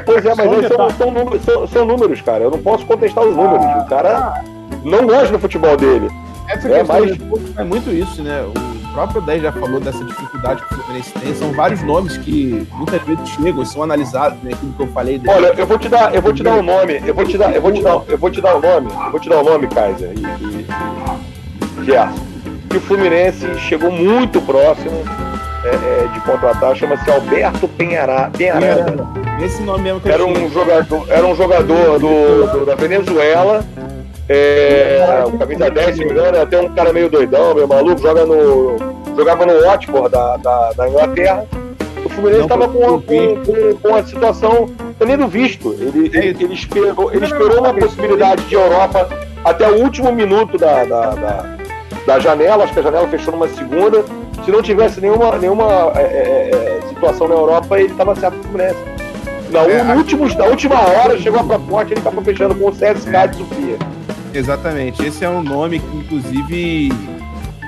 Pois é, mas são, são, números, são, são, números, cara. Eu não posso contestar os números. Ah, o cara não gosta do futebol dele. Essa é, mas... é muito isso, né? O próprio 10 já falou dessa dificuldade que o Fluminense tem. São vários nomes que muitas vezes chegam e são analisados, né? Aquilo que eu falei. Dele. Olha, eu vou te dar, eu vou te dar um nome. Eu vou te dar, eu vou te dar, eu vou te dar um nome. Eu vou te dar um nome, Kaiser e, e, e Gerson. Que o Fluminense chegou muito próximo é, é, de contratar, chama-se Alberto Penhará, Penharada. Esse nome mesmo que era um jogador, era um jogador do, do da Venezuela. É, o camisa 10, se me engano, é até um cara meio doidão, meio maluco, joga no, jogava no Watford da, da, da Inglaterra. O Fluminense estava com, com, com, com a situação tendo visto. Ele, ele, ele, esperou, ele esperou uma possibilidade de Europa até o último minuto da, da, da, da janela, acho que a janela fechou numa segunda Se não tivesse nenhuma, nenhuma é, é, é situação na Europa, ele estava certo com o Fluminense. Na, é, últimos, na última hora chegou a proposta, ele estava fechando com o CSK de Sofia. Exatamente. Esse é um nome que, inclusive,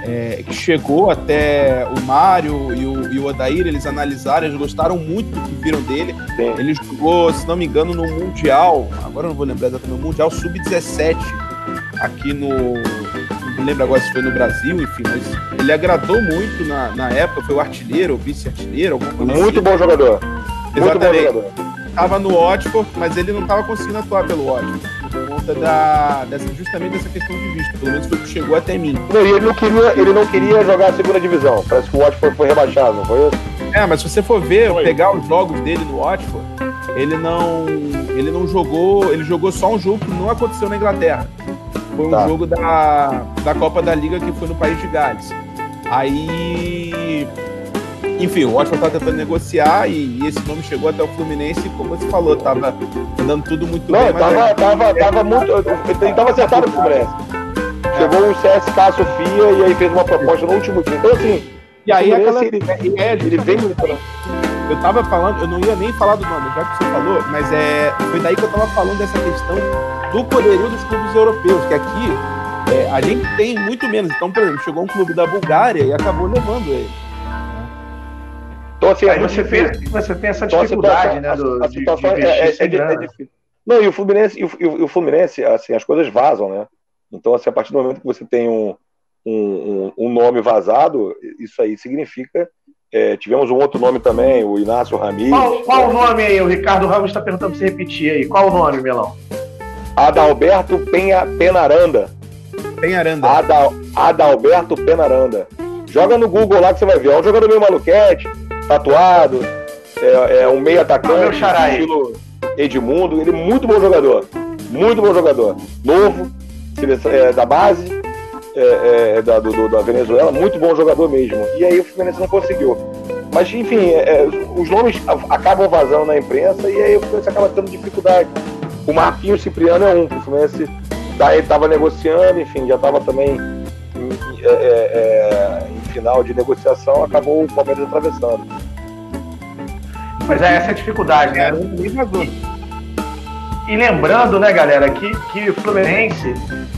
é, que chegou até o Mário e o, e o Odair, eles analisaram, eles gostaram muito do que viram dele. Sim. Ele jogou, se não me engano, no Mundial, agora não vou lembrar exatamente, no Mundial Sub-17, aqui no. Não lembro agora se foi no Brasil, enfim, mas ele agradou muito na, na época, foi o artilheiro, o vice-artilheiro, alguma coisa Muito assim. bom jogador. Exatamente. Muito bom jogador. Tava no Watford, mas ele não estava conseguindo atuar pelo Watford por conta da, dessa, justamente dessa questão de visto. Pelo menos foi o que chegou até mim. Não, e ele não queria, ele não queria jogar a segunda divisão. Parece que o Watford foi rebaixado, não foi isso? É, mas se você for ver, foi. pegar os jogos dele no Watford, ele não, ele não jogou, ele jogou só um jogo que não aconteceu na Inglaterra. Foi um tá. jogo da, da Copa da Liga que foi no país de Gales. Aí enfim, o Watford estava tentando negociar e, e, esse nome chegou até o Fluminense, como você falou, tava andando tudo muito Não, bem. Não, tava, tava, tava muito. Ele tava acertado com o Fluminense. Chegou o CSK Sofia e aí fez uma proposta no último dia. Então, assim. E aí aquela ele, é, ele vem muito. Eu tava falando, eu não ia nem falar do nome, já que você falou, mas é, foi daí que eu tava falando dessa questão do poderio dos clubes europeus, que aqui é, a gente tem muito menos. Então, por exemplo, chegou um clube da Bulgária e acabou levando ele. Então, assim, Aí você, tem, você tem essa então, dificuldade, situação, né? Do, a, de, de é, é, é, é, difícil. Não, e o Fluminense, e o, e o, Fluminense, assim, as coisas vazam, né? Então, assim, a partir do momento que você tem um, um, um nome vazado, isso aí significa. É, tivemos um outro nome também, o Inácio Ramírez. Qual, qual o nome aí? O Ricardo Ramos está perguntando para você repetir aí. Qual o nome, Melão? Adalberto Penha, Penaranda. Penaranda. Adal, Adalberto Penaranda. Joga no Google lá que você vai ver. É um jogador meio maluquete, tatuado, é, é um meio atacante, ah, estilo Edmundo. Ele é muito bom jogador, muito bom jogador. Novo, é, da base, é, é, da, do, da Venezuela, muito bom jogador mesmo. E aí o Fluminense não conseguiu. Mas, enfim, é, é, os nomes acabam vazando na imprensa e aí o Fluminense acaba tendo dificuldade. O Marquinhos Cipriano é um, o Fluminense estava negociando, enfim, já estava também em, é, em final de negociação, acabou o Palmeiras atravessando. Mas é essa é a dificuldade, né? E, lembrando, né, galera, que, que o Fluminense,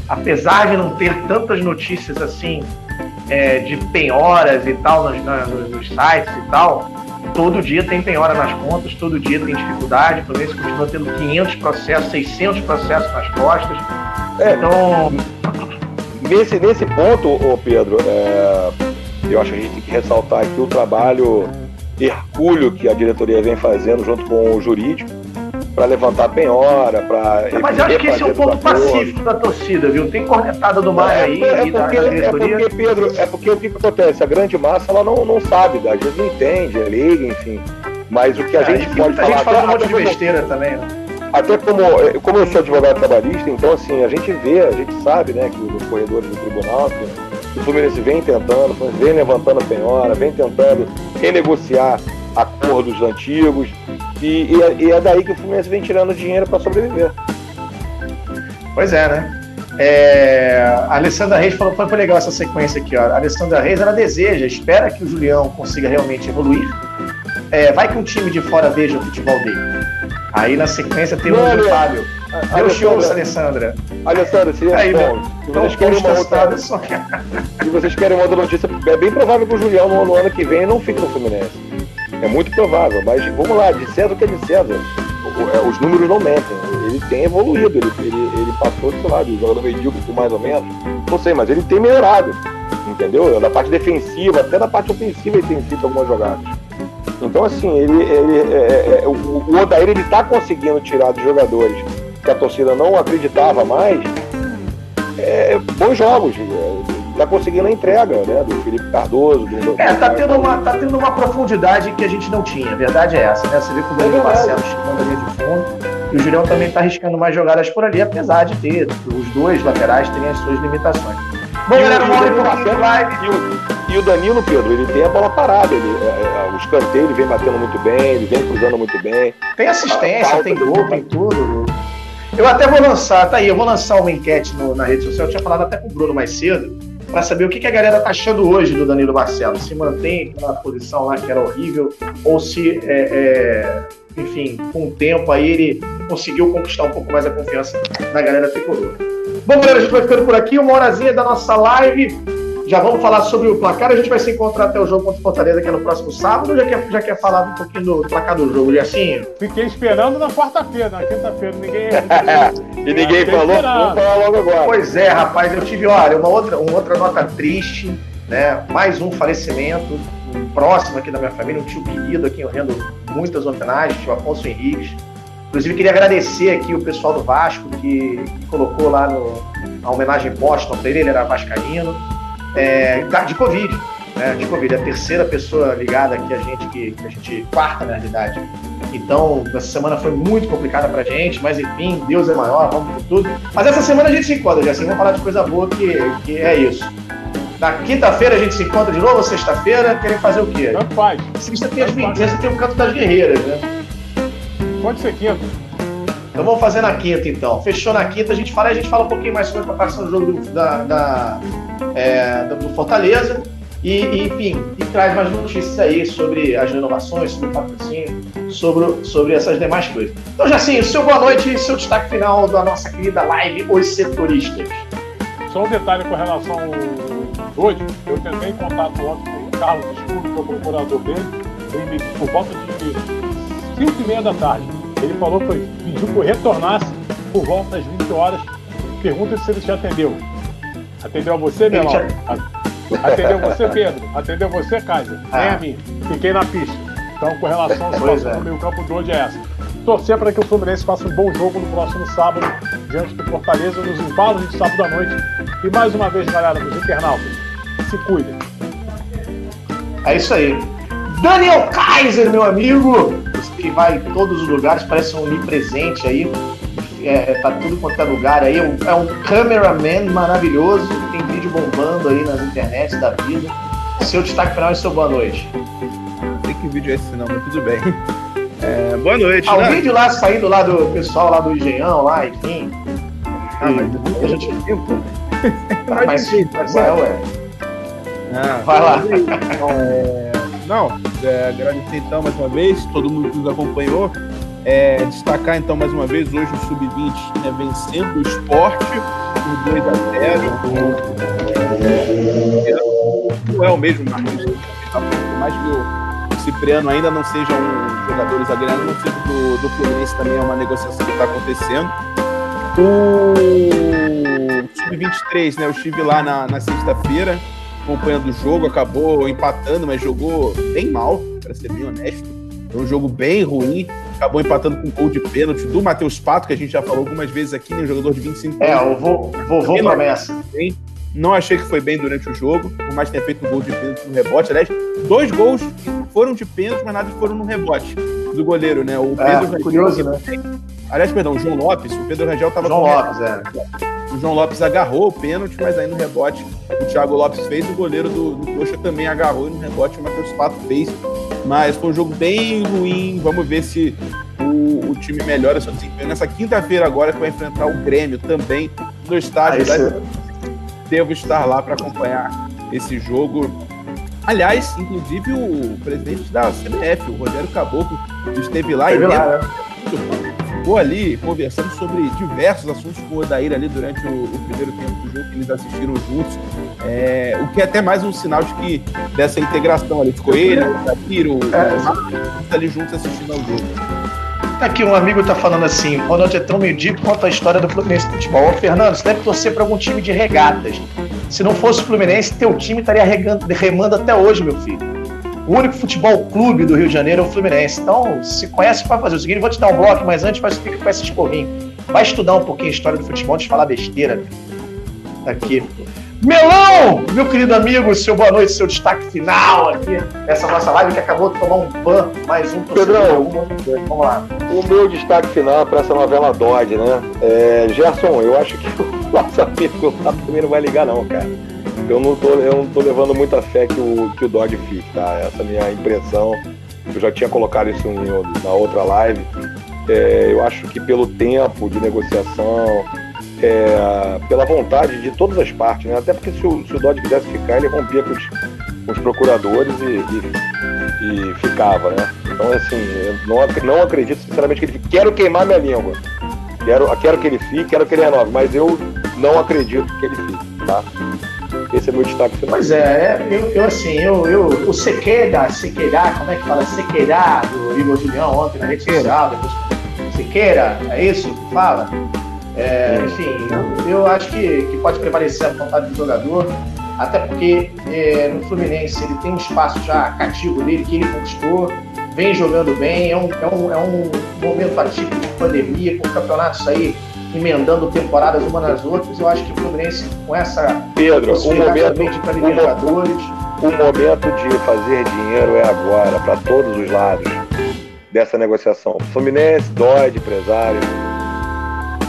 apesar de não ter tantas notícias assim é, de penhoras e tal nos, nos, nos, sites e tal, todo dia tem penhora nas contas, todo dia tem dificuldade. O Fluminense continua tendo 500 processos, 600 processos nas costas. É, então. Nesse, nesse ponto, ô Pedro, é, eu acho que a gente tem que ressaltar aqui o trabalho hercúleo que a diretoria vem fazendo junto com o jurídico para levantar a penhora, para. Mas eu acho que esse é um ponto pacífico da torcida, viu? Tem cornetada do mar é, aí. É, porque, é porque, Pedro, é porque o que, que, acontece? A grande massa ela não, não sabe, às vezes não entende, é leiga, enfim. Mas o que a é, gente pode falar. A gente fala um monte de besteira também, né? Até como, como eu sou advogado trabalhista, então assim, a gente vê, a gente sabe, né, que nos corredores do tribunal, que o Fluminense vem tentando, vem levantando a penhora, vem tentando renegociar acordos antigos, e, e, é, e é daí que o Fluminense vem tirando dinheiro para sobreviver. Pois é, né? É, a Alessandra Reis falou foi legal essa sequência aqui. Ó. A Alessandra Reis ela deseja, espera que o Julião consiga realmente evoluir. É, vai que um time de fora veja o futebol dele. Aí na sequência tem o Fábio. Deu show, Alessandra. Alessandra, seria Aí, bom. Se vocês, querem uma outra... se vocês querem uma outra notícia, é bem provável que o Julião no ano que vem não fique no Fluminense. É muito provável, mas vamos lá, de César que é de César. É, os números não mentem. Ele tem evoluído, ele, ele, ele passou, sei lá, de jogador medíocre mais ou menos. Não sei, mas ele tem melhorado. Entendeu? Na parte defensiva, até na parte ofensiva ele tem feito algumas jogadas. Então, assim, ele, ele é, é, é o, o Odair ele está conseguindo tirar dos jogadores que a torcida não acreditava mais é, bons jogos. Está conseguindo a entrega né, do Felipe Cardoso. Do, é, tá tendo, uma, tá tendo uma profundidade que a gente não tinha. A verdade é essa, né? Você vê que o Danilo é Marcelo chegando ali de fundo. E o Julião também está arriscando mais jogadas por ali, apesar de ter os dois laterais terem as suas limitações. Bom, galera, vamos lá live. E o, e o Danilo, Pedro, ele tem a bola parada. Ele, é, é, o escanteio ele vem batendo muito bem, ele vem cruzando muito bem. Tem assistência, tem gol, tem tudo. Eu até vou lançar, tá aí, eu vou lançar uma enquete no, na rede social. Eu tinha falado até com o Bruno mais cedo. Para saber o que, que, a galera tá achando hoje do Danilo Barcelos. Se mantém na posição lá que era horrível, ou se, é, é, enfim, com o tempo aí ele conseguiu conquistar um pouco mais a confiança da galera tricolor. Bom, galera, a gente vai ficando por aqui, uma horazinha da nossa live. Já vamos falar sobre o placar. A gente vai se encontrar até o jogo contra o Fortaleza, que é no próximo sábado. Já quer, já quer falar um pouquinho do placar do jogo, assim? Fiquei esperando na quarta-feira, na quinta-feira. Ninguém. e ninguém falou. Vamos falar logo agora. Pois é, rapaz. Eu tive, olha, uma outra, uma outra nota triste, né? Mais um falecimento um próximo aqui da minha família, um tio querido aqui, eu rendo muitas homenagens, tio Afonso Henriques. Inclusive, queria agradecer aqui o pessoal do Vasco que, que colocou lá no, a homenagem póstuma para ele, ele era vascaíno é, de Covid. Né, de Covid. É a terceira pessoa ligada aqui a gente, que, que a gente, quarta na realidade. Então, essa semana foi muito complicada pra gente, mas enfim, Deus é maior, vamos por tudo. Mas essa semana a gente se encontra, já assim, vamos falar de coisa boa, que, que é isso. Na quinta-feira a gente se encontra de novo, sexta-feira, querem fazer o quê? Tanto faz. Sexta tem as tem o canto das guerreiras, né? Pode ser quinta. Então vamos fazer na quinta, então. Fechou na quinta, a gente fala, a gente fala um pouquinho mais sobre a preparação do jogo do, da, da é, do Fortaleza. E, e, enfim, e traz mais notícias aí sobre as renovações, sobre o patrocínio, sobre, sobre essas demais coisas. Então, já sim, seu boa noite e seu destaque final da nossa querida live Os Setoristas. Só um detalhe com relação ao hoje, eu tentei contato ontem com o Carlos Escuro, que é o procurador dele, ele, por volta de 5 e meia da tarde. Ele falou que pediu que eu retornasse por volta das 20 horas. Pergunta se ele te atendeu. Atendeu a você, Melão? Atendeu você, Pedro? Atendeu você, Kaiser? Ah. Nem a mim. Fiquei na pista. Então, com relação à situação é. do meio campo de hoje é essa. Torcer para que o Fluminense faça um bom jogo no próximo sábado, diante do Fortaleza, nos embalos de sábado à noite. E mais uma vez, galera, dos internautas, se cuidem. É isso aí. Daniel Kaiser, meu amigo, que vai em todos os lugares, parece um onipresente aí é, tá tudo quanto é lugar aí. É um, é um cameraman maravilhoso, tem vídeo bombando aí nas internets da vida. Seu destaque final e seu boa noite. Não sei que vídeo é esse não, mas tudo bem. É, boa noite. Ah, né? o vídeo lá saindo lá do pessoal lá do Engenhão, lá, enfim. Ah, mas a gente tempo. Mas, mas é, ué. Ah, vai lá. Então, é... Não, é, agradecer então mais uma vez, todo mundo que nos acompanhou. É, destacar então mais uma vez hoje o Sub-20 né, vencendo o esporte por 2 a 0 Não é o mesmo por mais que o Cipriano ainda não seja um jogador zagueiro, não seja do, do Fluminense também é uma negociação que está acontecendo. O Sub-23, né? Eu estive lá na, na sexta-feira acompanhando o jogo, acabou empatando, mas jogou bem mal, para ser bem honesto. Foi um jogo bem ruim acabou empatando com um gol de pênalti do Matheus Pato, que a gente já falou algumas vezes aqui, né, um jogador de 25 é, anos. É, o vovô, vovô promessa. Bem. Não achei que foi bem durante o jogo, por mais que tenha feito um gol de pênalti no rebote. Aliás, dois gols foram de pênalti, mas nada foram no rebote do goleiro, né? O é, Pedro é, curioso, né? Aliás, perdão, o João Lopes, o Pedro Rangel estava João Lopes, é. O João Lopes agarrou o pênalti, mas aí no rebote o Thiago Lopes fez, o goleiro do, do Coxa também agarrou e no rebote o Matheus Pato fez. Mas foi um jogo bem ruim. Vamos ver se o, o time melhora seu desempenho. Nessa quinta-feira, agora, que vai enfrentar o Grêmio também no estádio. Ah, Devo estar lá para acompanhar esse jogo. Aliás, inclusive o presidente da CBF, o Rogério Caboclo, esteve lá esteve e lá, né? Ficou ali conversando sobre diversos assuntos com o Odair ali durante o, o primeiro tempo do jogo que eles assistiram juntos. É, o que é até mais um sinal de que dessa integração ali. Ficou ele, o Odair, o, é. ali juntos assistindo ao jogo. Tá aqui um amigo tá falando assim, o Ronaldo é tão medíocre quanto a história do Fluminense de futebol. Ô, Fernando, você deve torcer para algum time de regatas. Se não fosse o Fluminense, teu time estaria remando até hoje, meu filho. O único futebol clube do Rio de Janeiro é o Fluminense. Então, se conhece para fazer o seguinte, vou te dar um bloco, mas antes faz, fica com esse esporrinho. Vai estudar um pouquinho a história do futebol antes de falar besteira. Aqui. Melão, meu querido amigo, seu boa noite, seu destaque final aqui nessa nossa live que acabou de tomar um ban, mais um Pedrão, vamos lá. O meu destaque final é para essa novela Dodge, né? É, Gerson, eu acho que o nosso amigo lá também não vai ligar, não, cara eu não tô, eu não tô levando muita fé que o, que o fique, tá? Essa é a minha impressão. Eu já tinha colocado isso em, na outra live. É, eu acho que pelo tempo de negociação, é, pela vontade de todas as partes, né? Até porque se o, se o Dodge quisesse ficar, ele rompia com os, com os procuradores e, e, e, ficava, né? Então, assim, não, não acredito sinceramente que ele fique. Quero queimar minha língua. Quero, quero que ele fique, quero que ele renove, mas eu não acredito que ele fique, tá? Esse é meu destaque final. Pois é, é eu, eu assim, eu, eu, o Sequeira, Sequeira, como é que fala? Sequeira do Igor Julião ontem na rede social, depois Sequeira, é isso que fala? É, enfim, eu acho que, que pode prevalecer a vontade do jogador, até porque é, no Fluminense ele tem um espaço já cativo dele que ele conquistou, vem jogando bem, é um, é um, é um momento atípico de pandemia, com campeonatos aí emendando temporadas uma nas outras. Eu acho que o Fluminense, com essa Pedro, o momento, de para Libertadores. O momento de fazer dinheiro é agora, para todos os lados dessa negociação. Fluminense, Dói, empresário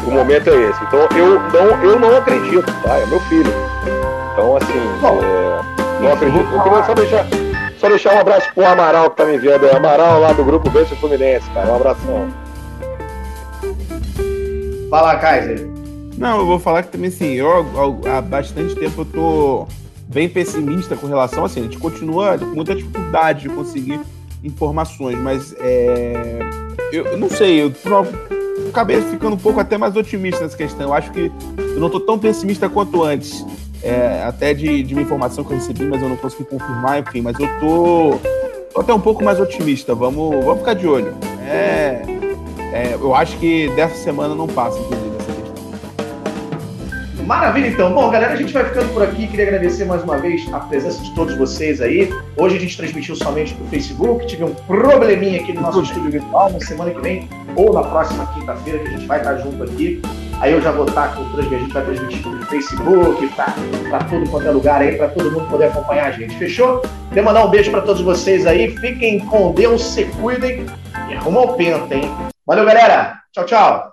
o momento é esse. Então eu não, eu não acredito, tá? É meu filho. Então, assim, é, não acredito. Eu queria só deixar, só deixar um abraço pro Amaral que tá me vendo. É Amaral lá do grupo Vence Fluminense, cara. Um abração. Fala, Kaiser. Não, eu vou falar que também, assim, eu há bastante tempo eu tô bem pessimista com relação, assim, a gente continua com muita dificuldade de conseguir informações, mas é, eu, eu não sei, eu, acabei ficando um pouco até mais otimista nessa questão. Eu acho que eu não estou tão pessimista quanto antes. É, até de, de uma informação que eu recebi, mas eu não consegui confirmar, enfim, mas eu tô, tô até um pouco mais otimista. Vamos, vamos ficar de olho. É, é, eu acho que dessa semana não passa, inclusive. Maravilha, então. Bom, galera, a gente vai ficando por aqui. Queria agradecer mais uma vez a presença de todos vocês aí. Hoje a gente transmitiu somente no Facebook. Tive um probleminha aqui no nosso estúdio virtual. Na semana que vem ou na próxima quinta-feira, que a gente vai estar junto aqui. Aí eu já vou estar com o transmissão, a gente vai transmitir no Facebook, para todo quanto é lugar aí, para todo mundo poder acompanhar a gente. Fechou? Queria mandar um beijo para todos vocês aí. Fiquem com Deus, se cuidem e arrumam o penta, hein? Valeu, galera. Tchau, tchau.